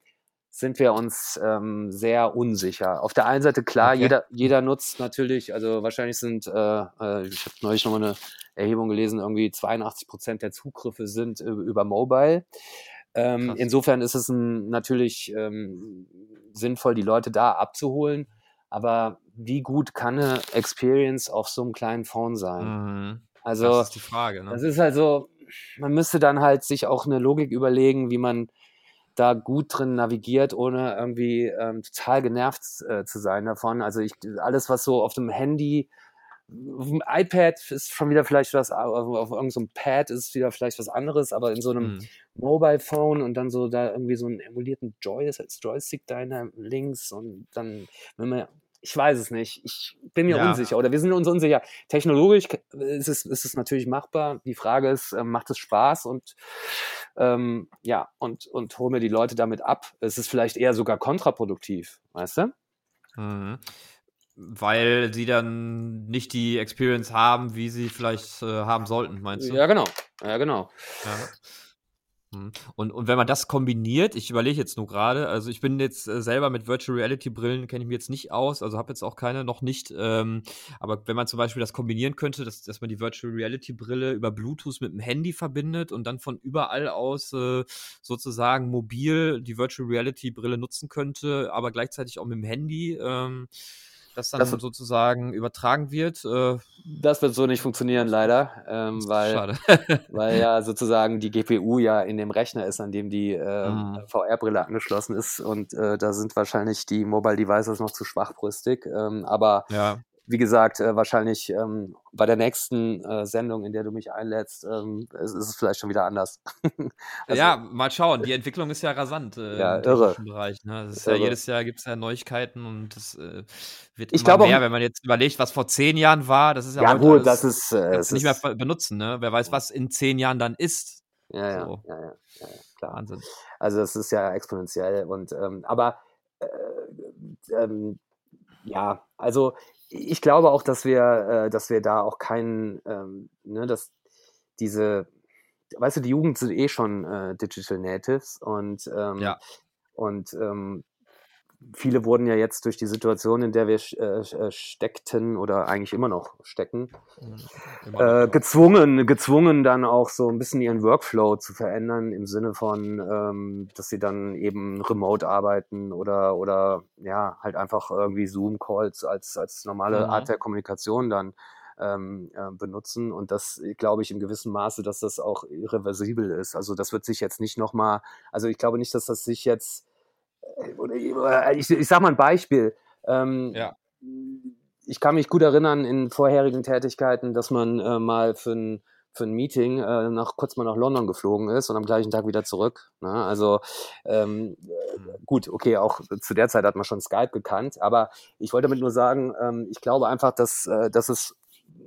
sind wir uns ähm, sehr unsicher. Auf der einen Seite klar, okay. jeder, jeder nutzt natürlich, also wahrscheinlich sind, äh, äh ich habe neulich nochmal eine Erhebung gelesen, irgendwie 82 Prozent der Zugriffe sind äh, über Mobile. Ähm, insofern ist es ein, natürlich ähm, sinnvoll, die Leute da abzuholen. Aber wie gut kann eine Experience auf so einem kleinen Phone sein? Mhm. Also, das ist die Frage. Ne? Das ist also, man müsste dann halt sich auch eine Logik überlegen, wie man da gut drin navigiert, ohne irgendwie ähm, total genervt äh, zu sein davon. Also ich, alles, was so auf dem Handy, auf dem iPad ist schon wieder vielleicht was, auf, auf irgendeinem so Pad ist wieder vielleicht was anderes, aber in so einem mhm. Mobile Phone und dann so da irgendwie so einen emulierten Joystick, Joystick da links und dann, wenn man ich weiß es nicht. Ich bin mir ja. unsicher oder wir sind uns unsicher. Technologisch ist es, ist es natürlich machbar. Die Frage ist, äh, macht es Spaß und ähm, ja, und, und hol mir die Leute damit ab. Es ist vielleicht eher sogar kontraproduktiv, weißt du? Mhm. Weil sie dann nicht die Experience haben, wie sie vielleicht äh, haben sollten, meinst du? Ja, genau. Ja, genau. Ja. Mhm. Und, und wenn man das kombiniert, ich überlege jetzt nur gerade, also ich bin jetzt äh, selber mit Virtual Reality Brillen, kenne ich mich jetzt nicht aus, also habe jetzt auch keine, noch nicht. Ähm, aber wenn man zum Beispiel das kombinieren könnte, dass, dass man die Virtual Reality Brille über Bluetooth mit dem Handy verbindet und dann von überall aus äh, sozusagen mobil die Virtual Reality Brille nutzen könnte, aber gleichzeitig auch mit dem Handy. Ähm, das dann das sozusagen übertragen wird. Äh, das wird so nicht funktionieren, leider, ähm, weil, weil ja sozusagen die GPU ja in dem Rechner ist, an dem die äh, mhm. VR-Brille angeschlossen ist und äh, da sind wahrscheinlich die Mobile Devices noch zu schwachbrüstig. Ähm, aber ja wie gesagt, äh, wahrscheinlich ähm, bei der nächsten äh, Sendung, in der du mich einlädst, ähm, ist, ist, es vielleicht schon wieder anders. also, ja, mal schauen. Die Entwicklung ist ja rasant äh, ja, im irre. Bereich. Ne? Ja, jedes Jahr gibt es ja Neuigkeiten und das äh, wird ich immer mehr, auch, wenn man jetzt überlegt, was vor zehn Jahren war. Das ist ja, ja gut, das ist äh, nicht mehr benutzen. Ne? Wer weiß, was in zehn Jahren dann ist. Ja, ja, so. ja, ja, ja, klar. Wahnsinn. Also das ist ja exponentiell und ähm, aber äh, ähm, ja, also ich glaube auch, dass wir, äh, dass wir da auch keinen, ähm, ne, dass diese, weißt du, die Jugend sind eh schon äh, Digital Natives und, ähm, ja. und ähm, viele wurden ja jetzt durch die Situation, in der wir äh, äh, steckten oder eigentlich immer noch stecken, äh, gezwungen, gezwungen dann auch so ein bisschen ihren Workflow zu verändern im Sinne von, ähm, dass sie dann eben remote arbeiten oder oder ja halt einfach irgendwie Zoom-Calls als als normale mhm. Art der Kommunikation dann ähm, äh, benutzen und das glaube ich im gewissen Maße, dass das auch irreversibel ist. Also das wird sich jetzt nicht nochmal, also ich glaube nicht, dass das sich jetzt ich, ich sag mal ein Beispiel. Ähm, ja. Ich kann mich gut erinnern in vorherigen Tätigkeiten, dass man äh, mal für ein, für ein Meeting äh, nach, kurz mal nach London geflogen ist und am gleichen Tag wieder zurück. Ne? Also ähm, mhm. gut, okay, auch zu der Zeit hat man schon Skype gekannt, aber ich wollte damit nur sagen, ähm, ich glaube einfach, dass, äh, dass es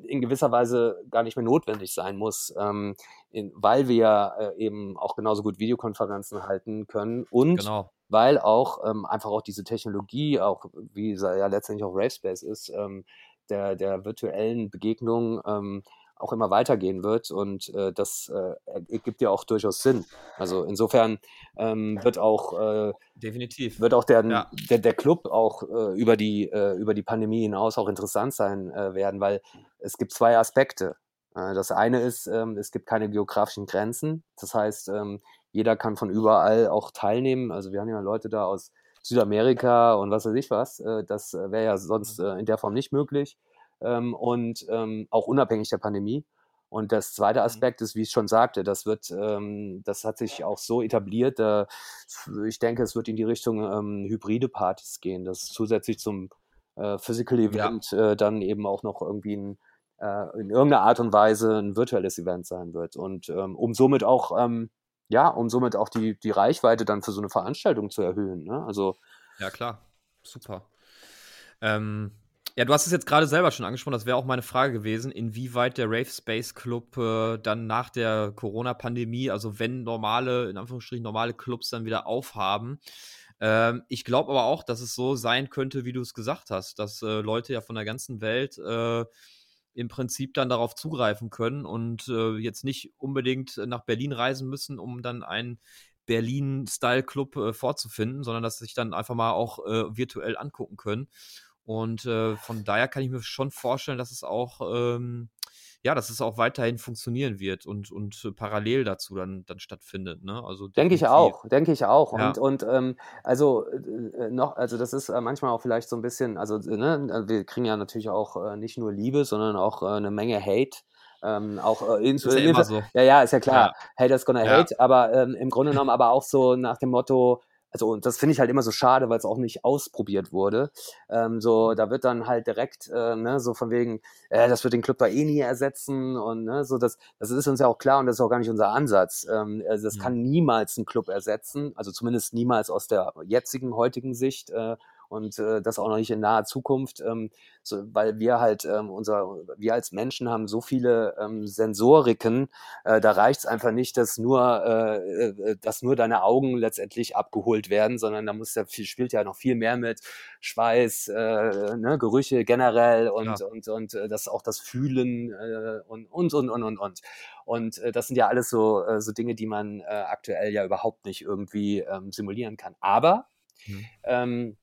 in gewisser Weise gar nicht mehr notwendig sein muss, ähm, in, weil wir äh, eben auch genauso gut Videokonferenzen halten können und genau weil auch ähm, einfach auch diese Technologie, auch wie ja letztendlich auch Ravespace ist, ähm, der, der virtuellen Begegnung ähm, auch immer weitergehen wird und äh, das äh, gibt ja auch durchaus Sinn. Also insofern ähm, wird auch äh, definitiv wird auch der, ja. der, der Club auch äh, über die äh, über die Pandemie hinaus auch interessant sein äh, werden, weil es gibt zwei Aspekte. Das eine ist, ähm, es gibt keine geografischen Grenzen. Das heißt, ähm, jeder kann von überall auch teilnehmen. Also wir haben ja Leute da aus Südamerika und was weiß ich was. Äh, das äh, wäre ja sonst äh, in der Form nicht möglich. Ähm, und ähm, auch unabhängig der Pandemie. Und das zweite mhm. Aspekt ist, wie ich schon sagte, das wird, ähm, das hat sich auch so etabliert. ich denke, es wird in die Richtung hybride Partys gehen, dass zusätzlich zum Physical Event ja. dann eben auch noch irgendwie ein, in irgendeiner Art und Weise ein virtuelles Event sein wird. Und um somit auch ja, um somit auch die, die Reichweite dann für so eine Veranstaltung zu erhöhen. Ne? Also, ja, klar. Super. Ähm, ja, du hast es jetzt gerade selber schon angesprochen, das wäre auch meine Frage gewesen, inwieweit der Rave Space Club äh, dann nach der Corona-Pandemie, also wenn normale, in Anführungsstrichen normale Clubs dann wieder aufhaben. Ähm, ich glaube aber auch, dass es so sein könnte, wie du es gesagt hast, dass äh, Leute ja von der ganzen Welt äh, im Prinzip dann darauf zugreifen können und äh, jetzt nicht unbedingt nach Berlin reisen müssen, um dann einen Berlin-Style-Club äh, vorzufinden, sondern dass sie sich dann einfach mal auch äh, virtuell angucken können. Und äh, von daher kann ich mir schon vorstellen, dass es auch ähm, ja, dass es auch weiterhin funktionieren wird und, und äh, parallel dazu dann, dann stattfindet. Ne? Also denke ich auch, denke ich auch. Ja. Und, und ähm, also äh, äh, noch, also das ist äh, manchmal auch vielleicht so ein bisschen, also ne, wir kriegen ja natürlich auch äh, nicht nur Liebe, sondern auch äh, eine Menge Hate. Ähm, auch äh, ist ja, immer so. ja, ja, ist ja klar. Ja. Haters gonna ja. hate, aber ähm, im Grunde genommen aber auch so nach dem Motto, also und das finde ich halt immer so schade, weil es auch nicht ausprobiert wurde. Ähm, so, da wird dann halt direkt, äh, ne, so von wegen, äh, das wird den Club da eh nie ersetzen und ne, so das, das ist uns ja auch klar und das ist auch gar nicht unser Ansatz. Ähm, also das mhm. kann niemals einen Club ersetzen, also zumindest niemals aus der jetzigen, heutigen Sicht. Äh, und äh, das auch noch nicht in naher Zukunft, ähm, so, weil wir halt ähm, unser, wir als Menschen haben so viele ähm, Sensoriken, äh, da reicht es einfach nicht, dass nur, äh, äh, dass nur deine Augen letztendlich abgeholt werden, sondern da muss ja viel, spielt ja noch viel mehr mit Schweiß, äh, ne, Gerüche generell und, ja. und, und äh, das auch das Fühlen äh, und, und, und, und, und, und. Und äh, das sind ja alles so, äh, so Dinge, die man äh, aktuell ja überhaupt nicht irgendwie ähm, simulieren kann. Aber mhm. ähm,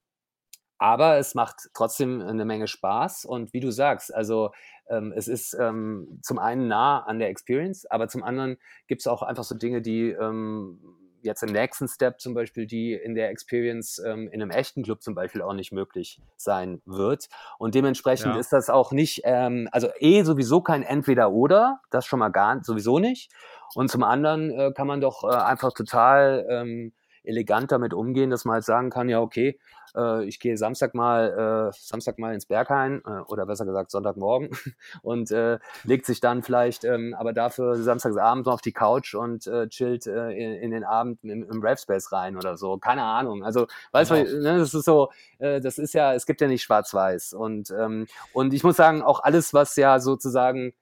aber es macht trotzdem eine Menge Spaß und wie du sagst, also ähm, es ist ähm, zum einen nah an der Experience, aber zum anderen gibt es auch einfach so Dinge, die ähm, jetzt im nächsten Step zum Beispiel, die in der Experience ähm, in einem echten Club zum Beispiel auch nicht möglich sein wird. Und dementsprechend ja. ist das auch nicht, ähm, also eh sowieso kein Entweder-Oder, das schon mal gar sowieso nicht. Und zum anderen äh, kann man doch äh, einfach total ähm, elegant damit umgehen, dass man halt sagen kann, ja, okay, äh, ich gehe Samstag mal, äh, Samstag mal ins Berghain äh, oder besser gesagt Sonntagmorgen und äh, legt sich dann vielleicht, ähm, aber dafür Samstagsabend auf die Couch und äh, chillt äh, in, in, den Abend im, im Rapspace rein oder so. Keine Ahnung. Also, weißt du, genau. ne, das ist so, das ist ja, es gibt ja nicht schwarz-weiß. Und, ähm, und ich muss sagen, auch alles, was ja sozusagen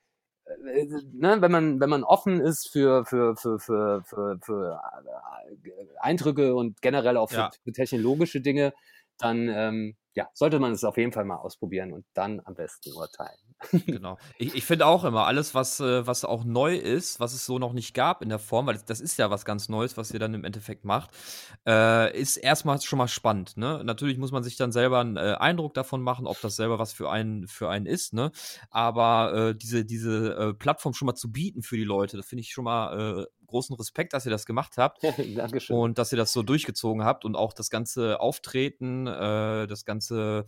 ne, wenn man wenn man offen ist für für für für für, für Eindrücke und generell auch für, ja. für technologische Dinge, dann ähm, ja, sollte man es auf jeden Fall mal ausprobieren und dann am besten urteilen. genau. Ich, ich finde auch immer, alles, was, äh, was auch neu ist, was es so noch nicht gab in der Form, weil das ist ja was ganz Neues, was ihr dann im Endeffekt macht, äh, ist erstmal schon mal spannend. Ne? Natürlich muss man sich dann selber einen äh, Eindruck davon machen, ob das selber was für einen, für einen ist. Ne? Aber äh, diese, diese äh, Plattform schon mal zu bieten für die Leute, das finde ich schon mal äh, großen Respekt, dass ihr das gemacht habt. Dankeschön. Und dass ihr das so durchgezogen habt und auch das ganze Auftreten, das ganze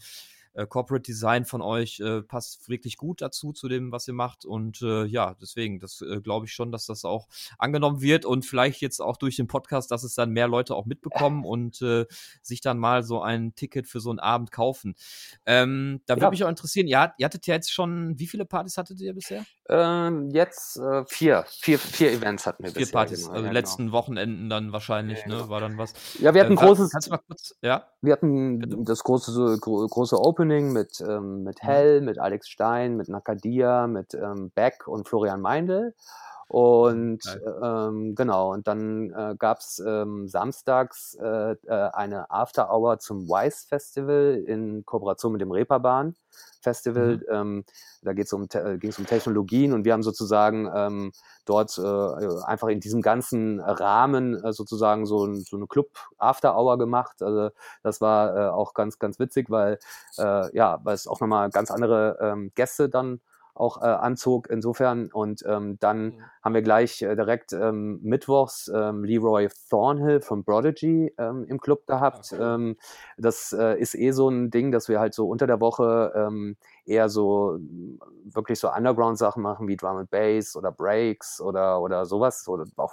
äh, Corporate Design von euch äh, passt wirklich gut dazu, zu dem, was ihr macht. Und äh, ja, deswegen, das äh, glaube ich schon, dass das auch angenommen wird und vielleicht jetzt auch durch den Podcast, dass es dann mehr Leute auch mitbekommen und äh, sich dann mal so ein Ticket für so einen Abend kaufen. Ähm, da würde ja. mich auch interessieren, ihr, ihr, hattet ja jetzt schon, wie viele Partys hattet ihr bisher? Ähm, jetzt äh, vier. vier. Vier Events hatten wir vier bisher. Vier Partys, genau. also ja, letzten genau. Wochenenden dann wahrscheinlich, ja, ne? Genau. War dann was. Ja, wir hatten äh, großes. Kannst du mal kurz, ja? Wir hatten das große, große Opening mit, ähm, mit mhm. Hell, mit Alex Stein, mit Nakadia, mit ähm, Beck und Florian Meindl. Und ähm, genau, und dann äh, gab es ähm, samstags äh, äh, eine After Hour zum Wise Festival in Kooperation mit dem Reeperbahn Festival. Mhm. Ähm, da ging es um, äh, um Technologien und wir haben sozusagen ähm, dort äh, einfach in diesem ganzen Rahmen äh, sozusagen so, ein, so eine Club After Hour gemacht. Also das war äh, auch ganz, ganz witzig, weil äh, ja, weil es auch nochmal ganz andere ähm, Gäste dann auch äh, anzog insofern. Und ähm, dann mhm. haben wir gleich äh, direkt ähm, mittwochs ähm, Leroy Thornhill von Prodigy ähm, im Club gehabt. Okay. Ähm, das äh, ist eh so ein Ding, dass wir halt so unter der Woche ähm, eher so wirklich so Underground-Sachen machen wie Drum and Bass oder Breaks oder, oder sowas oder auch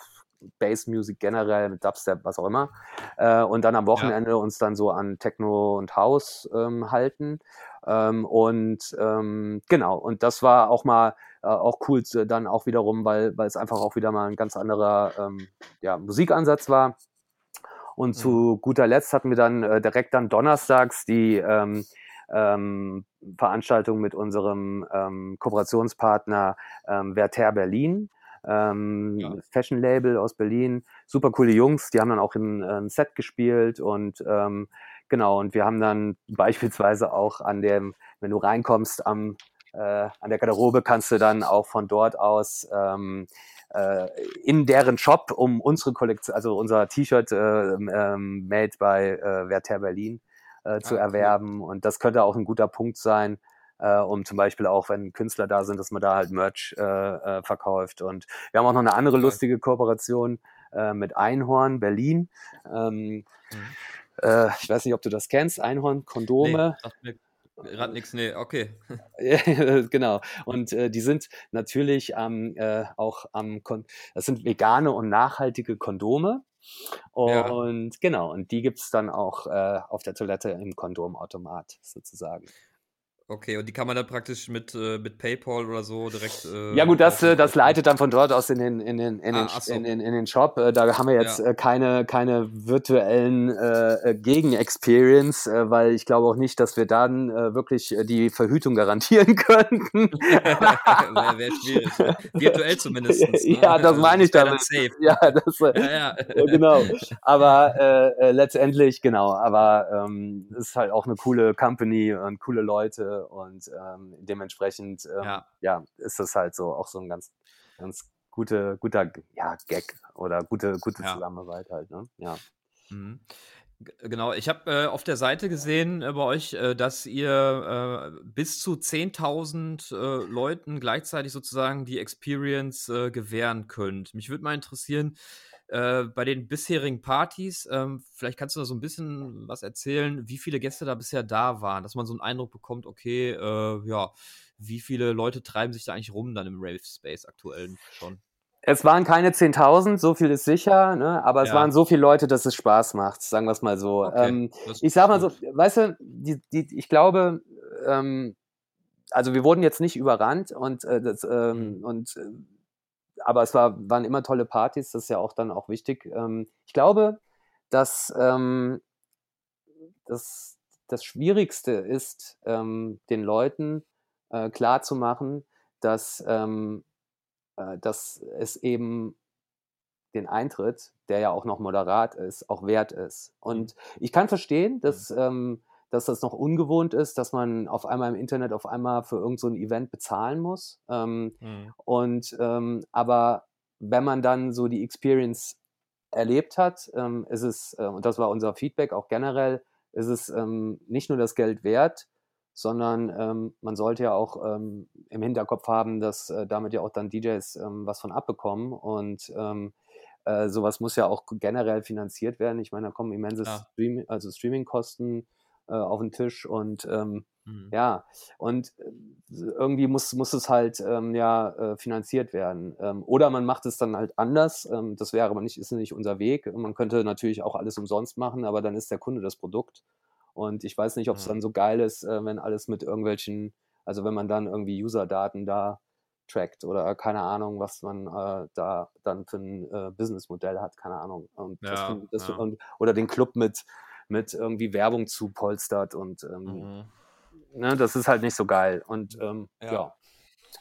Bass Music generell mit Dubstep, was auch immer. Äh, und dann am Wochenende ja. uns dann so an Techno und House ähm, halten. Ähm, und ähm, genau, und das war auch mal äh, auch cool dann auch wiederum, weil, weil es einfach auch wieder mal ein ganz anderer ähm, ja, Musikansatz war. Und mhm. zu guter Letzt hatten wir dann äh, direkt dann donnerstags die ähm, ähm, Veranstaltung mit unserem ähm, Kooperationspartner ähm, Werther Berlin. Ähm, ja. Fashion Label aus Berlin, super coole Jungs, die haben dann auch ein, ein Set gespielt und ähm, Genau, und wir haben dann beispielsweise auch an dem, wenn du reinkommst am, äh, an der Garderobe, kannst du dann auch von dort aus ähm, äh, in deren Shop, um unsere Kollektion, also unser T-Shirt äh, ähm, made by äh, Werther Berlin äh, zu ah, erwerben. Cool. Und das könnte auch ein guter Punkt sein, äh, um zum Beispiel auch, wenn Künstler da sind, dass man da halt Merch äh, äh, verkauft. Und wir haben auch noch eine andere lustige Kooperation äh, mit Einhorn Berlin. Ähm, mhm. Äh, ich weiß nicht, ob du das kennst, Einhorn, Kondome. Nee, Gerade nichts, nee, okay. genau. Und äh, die sind natürlich ähm, äh, auch am, Kon das sind vegane und nachhaltige Kondome. Und ja. genau, und die gibt es dann auch äh, auf der Toilette im Kondomautomat sozusagen. Okay, und die kann man dann praktisch mit, äh, mit PayPal oder so direkt. Äh, ja, gut, das, äh, das leitet dann von dort aus in den, in den, in den, Ah, so. in den, in den Shop. Äh, Da haben wir jetzt Ja. äh, keine, keine virtuellen äh, Gegen-Experience, äh, weil ich glaube auch nicht, dass wir dann äh, wirklich die Verhütung garantieren könnten. Wäre wär schwierig. Ne? Virtuell zumindest. Ne? ja, das meine ich wär dann damit. safe. Ja, das, Ja, ja. genau. Aber letztendlich, genau, aber ähm, es ist halt auch eine coole Company und coole Leute und ähm, dementsprechend ähm, ja. Ja. ist das halt so auch so ein ganz, ganz gute, guter ja, Gag oder gute, gute Ja. Zusammenarbeit halt, ne? Ja. Mhm. Genau, ich habe äh, auf der Seite gesehen äh, bei euch, äh, dass ihr äh, bis zu 10.000 äh, Leuten gleichzeitig sozusagen die Experience äh, gewähren könnt. Mich würde mal interessieren, äh, bei den bisherigen Partys, ähm, vielleicht kannst du da so ein bisschen was erzählen, wie viele Gäste da bisher da waren, dass man so einen Eindruck bekommt, okay, äh, ja, wie viele Leute treiben sich da eigentlich rum dann im Rave Space aktuell schon? Es waren keine 10.000, so viel ist sicher, ne? aber es Ja. waren so viele Leute, dass es Spaß macht, sagen wir es mal so. Okay, Ähm, ich sag mal so, weißt du, die, die, ich glaube, ähm, also wir wurden jetzt nicht überrannt und äh, das, ähm, Mhm. und äh, aber es war, waren immer tolle Partys, das ist ja auch dann auch wichtig. Ähm, ich glaube, dass ähm, das, das Schwierigste ist, ähm, den Leuten äh, klarzumachen, dass, ähm, äh, dass es eben den Eintritt, der ja auch noch moderat ist, auch wert ist. Mhm. Und ich kann verstehen, dass, ähm, dass das noch ungewohnt ist, dass man auf einmal im Internet auf einmal für irgend so ein Event bezahlen muss. Ähm, Mhm. und ähm, aber wenn man dann so die Experience erlebt hat, ähm, ist es, äh, und das war unser Feedback auch generell, ist es ähm, nicht nur das Geld wert, sondern ähm, man sollte ja auch ähm, im Hinterkopf haben, dass äh, damit ja auch dann DJs was von abbekommen und äh, sowas muss ja auch generell finanziert werden. Ich meine, da kommen immense Klar. Stream also Streaming-Kosten äh, auf den Tisch und ähm, Mhm. ja, und äh, irgendwie muss, muss es halt ähm, ja äh, finanziert werden. Ähm, oder man macht es dann halt anders. Ähm, das wäre aber nicht, ist nicht unser Weg. Man könnte natürlich auch alles umsonst machen, aber dann ist der Kunde das Produkt. Und ich weiß nicht, ob es dann so geil ist, äh, wenn alles mit irgendwelchen, also wenn man dann irgendwie User-Daten da trackt oder keine Ahnung, was man äh, da dann für ein äh, Businessmodell hat, keine Ahnung. Und das, Ja, find- das, ja. und, oder den Club mit, mit irgendwie Werbung zupolstert und ähm, Mhm. ne, das ist halt nicht so geil. Und ähm, ja. Ja.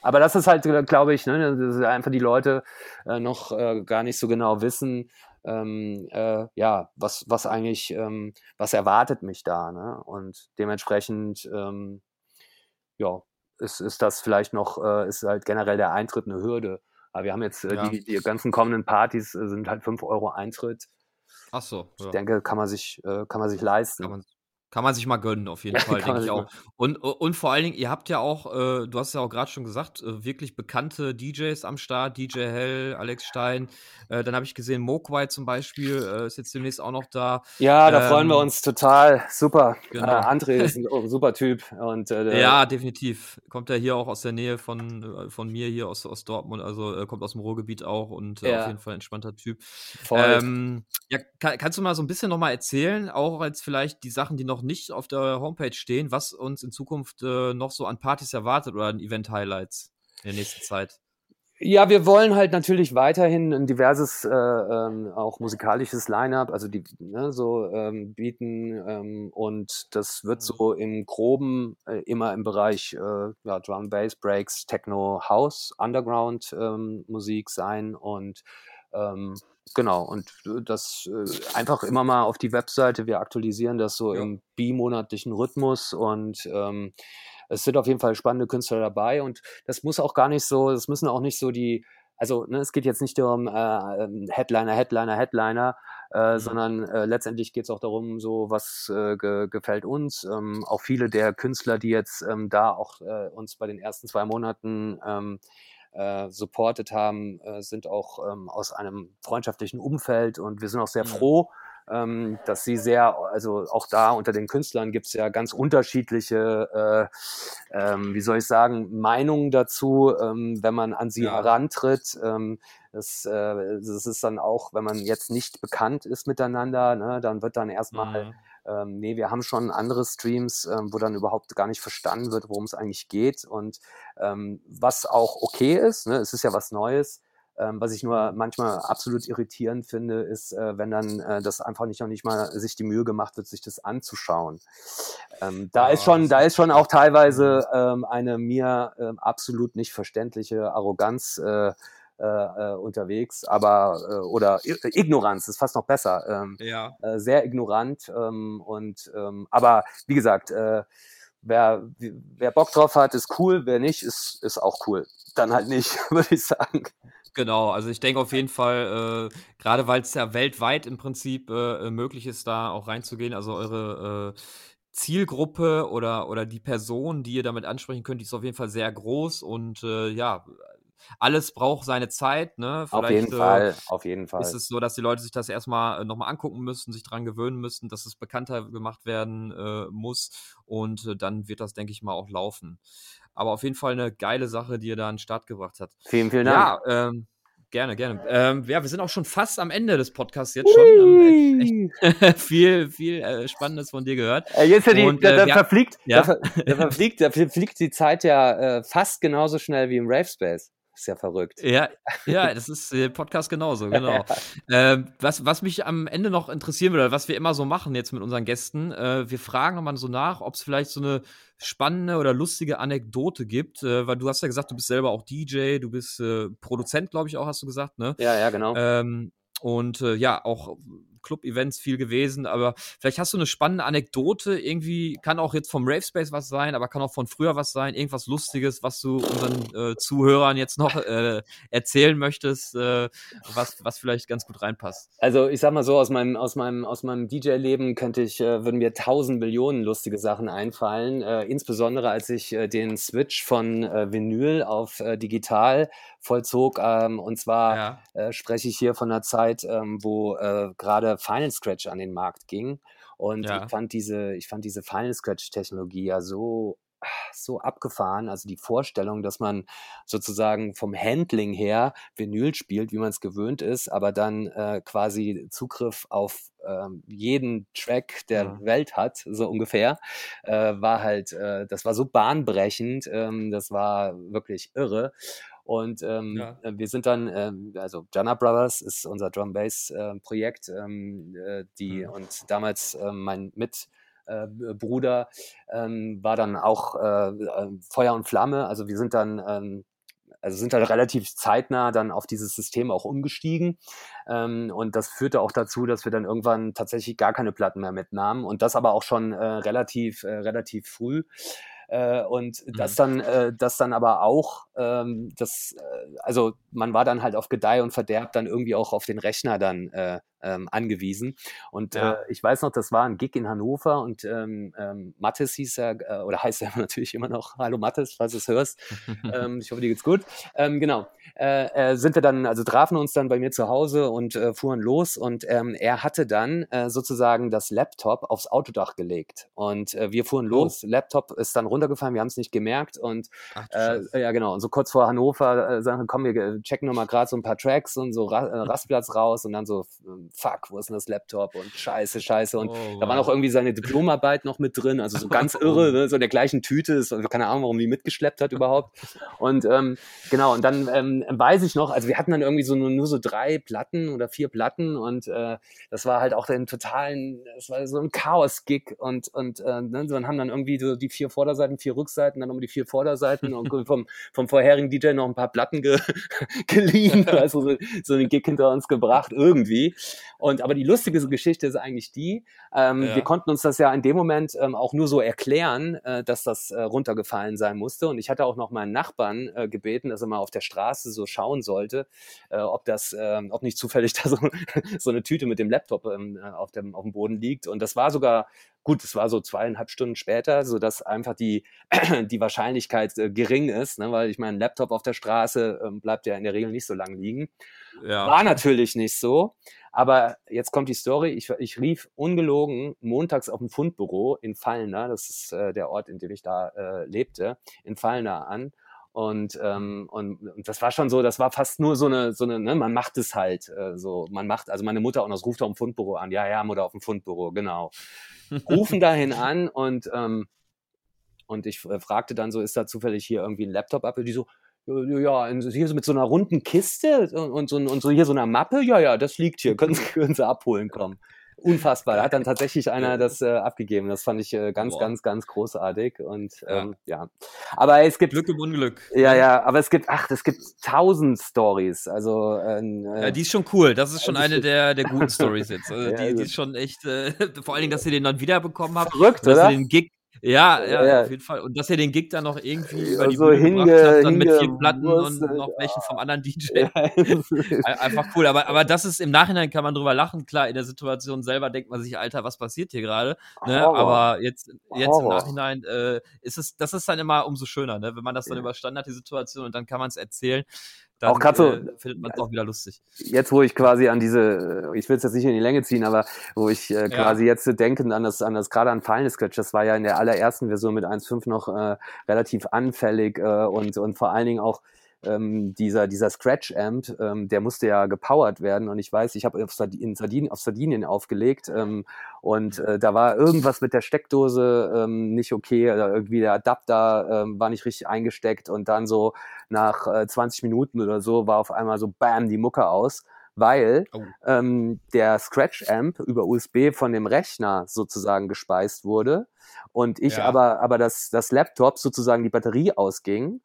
Aber das ist halt, glaube ich, ne, das ist einfach die Leute äh, noch äh, gar nicht so genau wissen, ähm, äh, ja, was, was eigentlich, ähm, was erwartet mich da, ne? Und dementsprechend, ähm, ja, ist, ist das vielleicht noch, äh, ist halt generell der Eintritt eine Hürde. Aber wir haben jetzt äh, Ja. die, die ganzen kommenden Partys äh, sind halt 5 Euro Eintritt. Ach so, Ich ja. denke, kann man sich, äh, kann man sich leisten. Man, kann man sich mal gönnen, auf jeden Ja, Fall, denke ich auch. Und, und vor allen Dingen, ihr habt ja auch, äh, du hast ja auch gerade schon gesagt, äh, wirklich bekannte DJs am Start, DJ Hell, Alex Stein. Äh, dann habe ich gesehen, Mokwai zum Beispiel äh, ist jetzt demnächst auch noch da. Ja, da freuen wir Ähm, uns total. Super. Genau. Äh, André ist ein oh, super Typ. Und, äh, Ja, definitiv. Kommt er hier auch aus der Nähe von, von mir hier aus, aus Dortmund, also kommt aus dem Ruhrgebiet auch und Ja. auf jeden Fall ein entspannter Typ. voll. Ähm, ja, kann, kannst du mal so ein bisschen nochmal erzählen, auch als vielleicht die Sachen, die noch nicht auf der Homepage stehen, was uns in Zukunft äh, noch so an Partys erwartet oder an Event-Highlights in der nächsten Zeit? Ja, wir wollen halt natürlich weiterhin ein diverses, äh, ähm, auch musikalisches Line-up, also die ne, so ähm, bieten ähm, und das wird Mhm. so im Groben äh, immer im Bereich äh, ja, Drum, Bass, Breaks, Techno, House, Underground ähm, Musik sein und ähm, genau und das äh, einfach immer mal auf die Webseite. Wir aktualisieren das so Ja. im bimonatlichen Rhythmus und ähm, es sind auf jeden Fall spannende Künstler dabei und das muss auch gar nicht so, es müssen auch nicht so die, also ne, es geht jetzt nicht um äh, ähm, Headliner, Headliner, Headliner, äh, Mhm. sondern äh, letztendlich geht es auch darum, so was äh, ge gefällt uns. Ähm, auch viele der Künstler, die jetzt ähm, da auch äh, uns bei den ersten zwei Monaten ähm, äh, supportet haben, äh, sind auch ähm, aus einem freundschaftlichen Umfeld und wir sind auch sehr Mhm. froh, ähm, dass sie sehr, also auch da unter den Künstlern gibt es ja ganz unterschiedliche, äh, ähm, wie soll ich sagen, Meinungen dazu, ähm, wenn man an sie ja. herantritt. Ähm, das, äh, das ist dann auch, wenn man jetzt nicht bekannt ist miteinander, ne, dann wird dann erstmal, mhm. Ähm, nee, wir haben schon andere Streams, ähm, wo dann überhaupt gar nicht verstanden wird, worum es eigentlich geht. Und ähm, was auch okay ist, ne, es ist ja was Neues, ähm, was ich nur manchmal absolut irritierend finde, ist, äh, wenn dann äh, das einfach nicht noch nicht mal sich die Mühe gemacht wird, sich das anzuschauen. Ähm, da ja, ist schon, da ist schon auch teilweise ähm, eine mir ähm, absolut nicht verständliche Arroganz äh, äh, äh unterwegs, aber äh, oder Ignoranz ist fast noch besser. Ähm, ja. Äh, sehr ignorant ähm, und ähm, aber wie gesagt, äh, wer, wer Bock drauf hat, ist cool, wer nicht, ist, ist auch cool. Dann halt nicht, würde ich sagen. Genau, also ich denke auf jeden Fall, äh, gerade weil es ja weltweit im Prinzip äh, möglich ist, da auch reinzugehen, also eure äh, Zielgruppe oder, oder die Person, die ihr damit ansprechen könnt, die ist auf jeden Fall sehr groß und äh, ja, alles braucht seine Zeit, ne? Vielleicht, auf jeden äh, Fall, auf jeden Fall. Ist es so, dass die Leute sich das erstmal äh, nochmal angucken müssen, sich dran gewöhnen müssen, dass es bekannter gemacht werden äh, muss und äh, dann wird das, denke ich mal, auch laufen. Aber auf jeden Fall eine geile Sache, die ihr da an den Start gebracht habt. Vielen, vielen Dank. Ja, ähm, Gerne, gerne. Ähm, ja, wir sind auch schon fast am Ende des Podcasts jetzt schon. Ähm, echt, viel, viel äh, Spannendes von dir gehört. Äh, jetzt ja die, Und, äh, da, da, verfliegt, ja? da, da, verfliegt, da verfliegt die Zeit ja äh, fast genauso schnell wie im Rave Space. Ist ja verrückt. Ja, ja, das ist der Podcast genauso, genau. ähm, was, was mich am Ende noch interessieren würde, was wir immer so machen jetzt mit unseren Gästen, äh, wir fragen nochmal so nach, ob es vielleicht so eine spannende oder lustige Anekdote gibt, äh, weil du hast ja gesagt, du bist selber auch DJ, du bist äh, Produzent, glaube ich auch, hast du gesagt, ne? Ja, ja, genau. Ähm, und äh, ja, auch Club-Events viel gewesen, aber vielleicht hast du eine spannende Anekdote, irgendwie, kann auch jetzt vom Rave Space was sein, aber kann auch von früher was sein, irgendwas Lustiges, was du unseren äh, Zuhörern jetzt noch äh, erzählen möchtest, äh, was, was vielleicht ganz gut reinpasst. Also ich sag mal so, aus meinem, aus meinem, aus meinem DJ-Leben könnte ich, äh, würden mir tausend Millionen lustige Sachen einfallen, äh, insbesondere als ich äh, den Switch von Vinyl auf digital vollzog. Ähm, und zwar ja. spreche ich hier von einer Zeit, ähm, wo äh, Final Scratch an den Markt ging. Und ja. ich fand diese, ich fand diese Final Scratch-Technologie ja so so abgefahren. Also die Vorstellung, dass man sozusagen vom Handling her Vinyl spielt, wie man es gewöhnt ist, aber dann äh, quasi Zugriff auf ähm, jeden Track der ja. Welt hat, so ungefähr, äh, war halt, äh, das war so bahnbrechend, ähm, das war wirklich irre. Und ähm, ja. Äh, wir sind dann, ähm, also Jana Brothers ist unser Drum Bass äh, Projekt, ähm, äh, die mhm. und damals äh, mein Mitbruder äh, ähm, war dann auch äh, äh, Feuer und Flamme. Also wir sind dann ähm, also sind halt relativ zeitnah dann auf dieses System auch umgestiegen. Ähm, und das führte auch dazu, dass wir dann irgendwann tatsächlich gar keine Platten mehr mitnahmen und das aber auch schon äh, relativ, äh, relativ früh. Äh, und mhm. das dann, äh, das dann aber auch, ähm, das, äh, also man war dann halt auf Gedeih und Verderb dann irgendwie auch auf den Rechner dann äh, ähm, angewiesen. Und ja. äh, ich weiß noch, das war ein Gig in Hannover und ähm, ähm, Mattes hieß er, äh, oder heißt er natürlich immer noch, hallo Mattes, falls du es hörst. ähm, ich hoffe, dir geht's gut. Ähm, genau. Äh, äh, sind wir dann, also trafen uns dann bei mir zu Hause und äh, fuhren los und ähm, er hatte dann äh, sozusagen das Laptop aufs Autodach gelegt und äh, wir fuhren oh. los. Laptop ist dann runtergefallen, wir haben es nicht gemerkt und Ach, äh, ja genau, und so kurz vor Hannover äh, sagen, komm, wir checken nochmal gerade so ein paar Tracks und so Ra äh, Rastplatz raus und dann so fuck, wo ist denn das Laptop und scheiße, scheiße. Und oh, da war noch irgendwie seine Diplomarbeit noch mit drin, also so ganz irre, ne? so in der gleichen Tüte, ist, keine Ahnung, warum die mitgeschleppt hat überhaupt. Und ähm, genau, und dann ähm, weiß ich noch, also wir hatten dann irgendwie so nur, nur so drei Platten oder vier Platten und äh, das war halt auch den totalen, das war so ein Chaos-Gig und, und äh, ne, dann haben dann irgendwie so die vier Vorderseiten, vier Rückseiten, dann nochmal die vier Vorderseiten und vom, vom vorherigen DJ noch ein paar Platten ge geliehen, also so, so einen Gig hinter uns gebracht irgendwie. Und aber die lustige Geschichte ist eigentlich die, ähm, ja. wir konnten uns das ja in dem Moment ähm, auch nur so erklären, äh, dass das äh, runtergefallen sein musste. Und ich hatte auch noch meinen Nachbarn äh, gebeten, dass er mal auf der Straße so schauen sollte, äh, ob das, äh, ob nicht zufällig da so, so eine Tüte mit dem Laptop ähm, äh, auf, dem, auf dem Boden liegt. Und das war sogar gut, es war so zweieinhalb Stunden später, sodass einfach die, die Wahrscheinlichkeit äh, gering ist, ne? weil ich meine, ein Laptop auf der Straße äh, bleibt ja in der Regel nicht so lang liegen. Ja. War natürlich nicht so. Aber jetzt kommt die Story. Ich, ich rief ungelogen montags auf dem Fundbüro in Fallner, das ist äh, der Ort, in dem ich da äh, lebte, in Fallner an. Und, ähm, und, und das war schon so, das war fast nur so eine, so eine, ne, man macht es halt äh, so, man macht, also meine Mutter auch noch, ruft auf dem Fundbüro an, ja, ja, Mutter auf dem Fundbüro, genau. Rufen dahin an und, ähm, und ich äh, fragte dann so, ist da zufällig hier irgendwie ein Laptop ab? Und die so, ja, hier so mit so einer runden Kiste und, so, und so hier so einer Mappe, ja, ja, das liegt hier, können, können Sie abholen kommen. Unfassbar. Da hat dann tatsächlich einer das äh, abgegeben. Das fand ich äh, ganz, Boah. ganz, ganz großartig. Und ähm, ja. ja. Aber es gibt. Glück im Unglück. Ja, ja, aber es gibt, ach, es gibt tausend Stories. Also äh, ja, die ist schon cool. Das ist schon eine der, der guten Stories jetzt. Also, ja, die, die ist schon echt, äh, vor allen Dingen, dass ihr den dann wiederbekommen habt. Verrückt, oder? Dass ihr den Gig ja, ja, ja, auf jeden Fall. Und dass ihr den Gig dann noch irgendwie über die so Bühne hinge, gebracht habt, dann mit vier Platten und noch welchen vom anderen DJ. Einfach cool. Aber, aber das ist im Nachhinein kann man drüber lachen. Klar, in der Situation selber denkt man sich, Alter, was passiert hier gerade? Ne? Aber jetzt, jetzt im Nachhinein äh, ist es, das ist dann immer umso schöner, ne? wenn man das dann überstanden hat, die Situation, und dann kann man es erzählen dann auch gerade so, äh, findet man es auch wieder lustig. Jetzt, wo ich quasi an diese, ich will es jetzt nicht in die Länge ziehen, aber wo ich äh, quasi ja. jetzt denken an das, an das gerade an Final Sketch, das war ja in der allerersten Version mit 1.5 noch äh, relativ anfällig äh, und, und vor allen Dingen auch ähm, dieser, dieser Scratch-Amp, ähm, der musste ja gepowert werden. Und ich weiß, ich habe auf, Sardin, Sardinien, auf Sardinien aufgelegt ähm, und äh, da war irgendwas mit der Steckdose ähm, nicht okay. Oder irgendwie der Adapter ähm, war nicht richtig eingesteckt und dann so nach äh, 20 Minuten oder so war auf einmal so BAM die Mucke aus weil oh. ähm, der Scratch-Amp über USB von dem Rechner sozusagen gespeist wurde und ich ja. aber, aber das, das Laptop sozusagen die Batterie ausging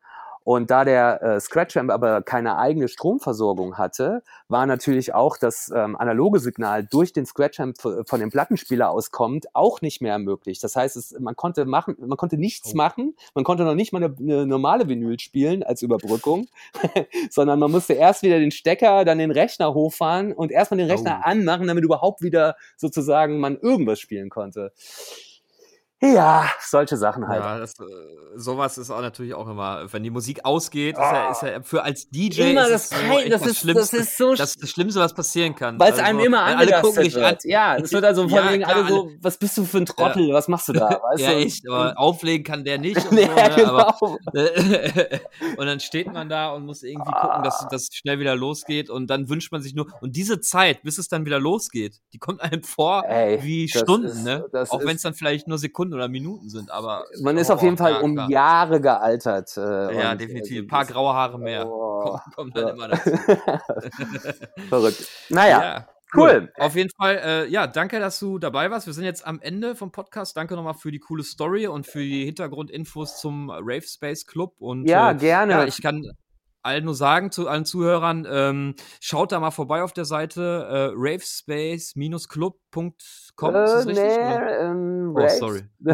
und da der äh, Scratch-Amp aber keine eigene Stromversorgung hatte, war natürlich auch das ähm, analoge Signal durch den Scratch-Amp von dem Plattenspieler auskommt auch nicht mehr möglich. Das heißt, es, man konnte machen, man konnte nichts oh. machen, man konnte noch nicht mal eine, eine normale Vinyl spielen als Überbrückung, sondern man musste erst wieder den Stecker, dann den Rechner hochfahren und erstmal den Rechner oh. anmachen, damit überhaupt wieder sozusagen man irgendwas spielen konnte. Ja, solche Sachen halt. Ja, das, äh, sowas ist auch natürlich auch immer, wenn die Musik ausgeht, ist, ja, ist ja ah. für als DJ immer das, das, so das, ist, das ist so das, das Schlimmste, was passieren kann. Weil es also, einem immer alle gucken an. Ja, es wird also von ja, wegen alle so, was bist du für ein Trottel, ja. was machst du da? Weißt ja, du? echt, aber auflegen kann der nicht. Und, nee, so, ne? genau. aber, und dann steht man da und muss irgendwie gucken, dass ah. das schnell wieder losgeht und dann wünscht man sich nur, und diese Zeit, bis es dann wieder losgeht, die kommt einem vor Ey, wie Stunden, ist, ne? Auch wenn es dann vielleicht nur Sekunden oder Minuten sind, aber. Man ist auf jeden Fall um klar. Jahre gealtert. Äh, ja, und, definitiv. Ein paar graue Haare mehr. Oh, kommt, kommt dann immer dazu. Verrückt. Naja. Ja. Cool. Auf jeden Fall, äh, ja, danke, dass du dabei warst. Wir sind jetzt am Ende vom Podcast. Danke nochmal für die coole Story und für die Hintergrundinfos zum Rave Space Club. Und, ja, äh, gerne. Ja, ich kann allen nur sagen, zu allen Zuhörern, ähm, schaut da mal vorbei auf der Seite äh, ravespace-club.com. Äh, ist das richtig? Nee, ähm, oh, sorry.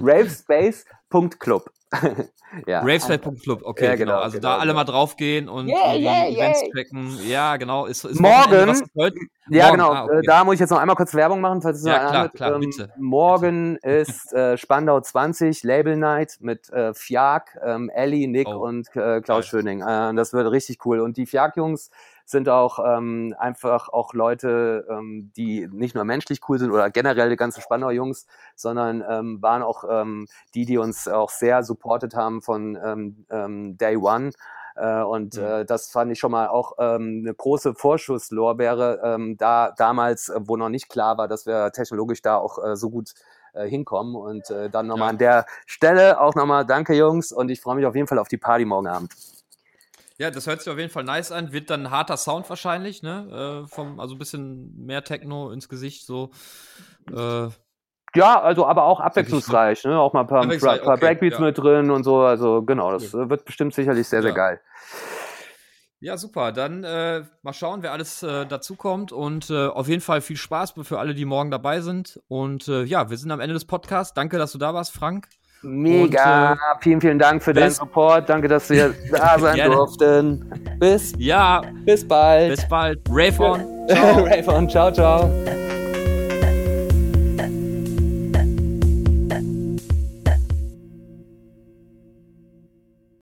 ravespace.club. ja. Ravespace.club, okay, ja, genau. genau. Also genau, da alle genau. mal draufgehen und yeah, yeah, Events yeah. checken. Ja, genau. Ist, ist morgen, ist ja, morgen? genau. Ah, okay. Da muss ich jetzt noch einmal kurz Werbung machen, falls es ja, klar, mit, klar, ähm, bitte. Morgen bitte. ist äh, Spandau 20 Label Night mit äh, Fiak, ähm, Ellie, Nick oh. und äh, Klaus. Schöning. Äh, das wird richtig cool. Und die Fiak-Jungs sind auch ähm, einfach auch Leute, ähm, die nicht nur menschlich cool sind oder generell die ganzen Spandauer Jungs, sondern ähm, waren auch ähm, die, die uns auch sehr supportet haben von ähm, ähm, Day One. Äh, und mhm. äh, das fand ich schon mal auch ähm, eine große Vorschusslorbeere, ähm, da damals, äh, wo noch nicht klar war, dass wir technologisch da auch äh, so gut äh, hinkommen. Und äh, dann nochmal ja. an der Stelle auch nochmal danke, Jungs, und ich freue mich auf jeden Fall auf die Party morgen Abend. Ja, das hört sich auf jeden Fall nice an. Wird dann ein harter Sound wahrscheinlich, ne? Äh, vom, also ein bisschen mehr Techno ins Gesicht, so. Äh, ja, also aber auch abwechslungsreich, ne? Auch mal ein paar, paar, paar okay, Breakbeats ja. mit drin und so. Also genau, das okay. wird bestimmt sicherlich sehr, sehr ja. geil. Ja, super. Dann äh, mal schauen, wer alles äh, dazukommt. Und äh, auf jeden Fall viel Spaß für alle, die morgen dabei sind. Und äh, ja, wir sind am Ende des Podcasts. Danke, dass du da warst, Frank. Mega. Und, äh, vielen, vielen Dank für deinen Support. Danke, dass wir da sein durften. Bis. Ja. Bis bald. Bis bald. Rave on. Ciao. Rave on. Ciao, ciao.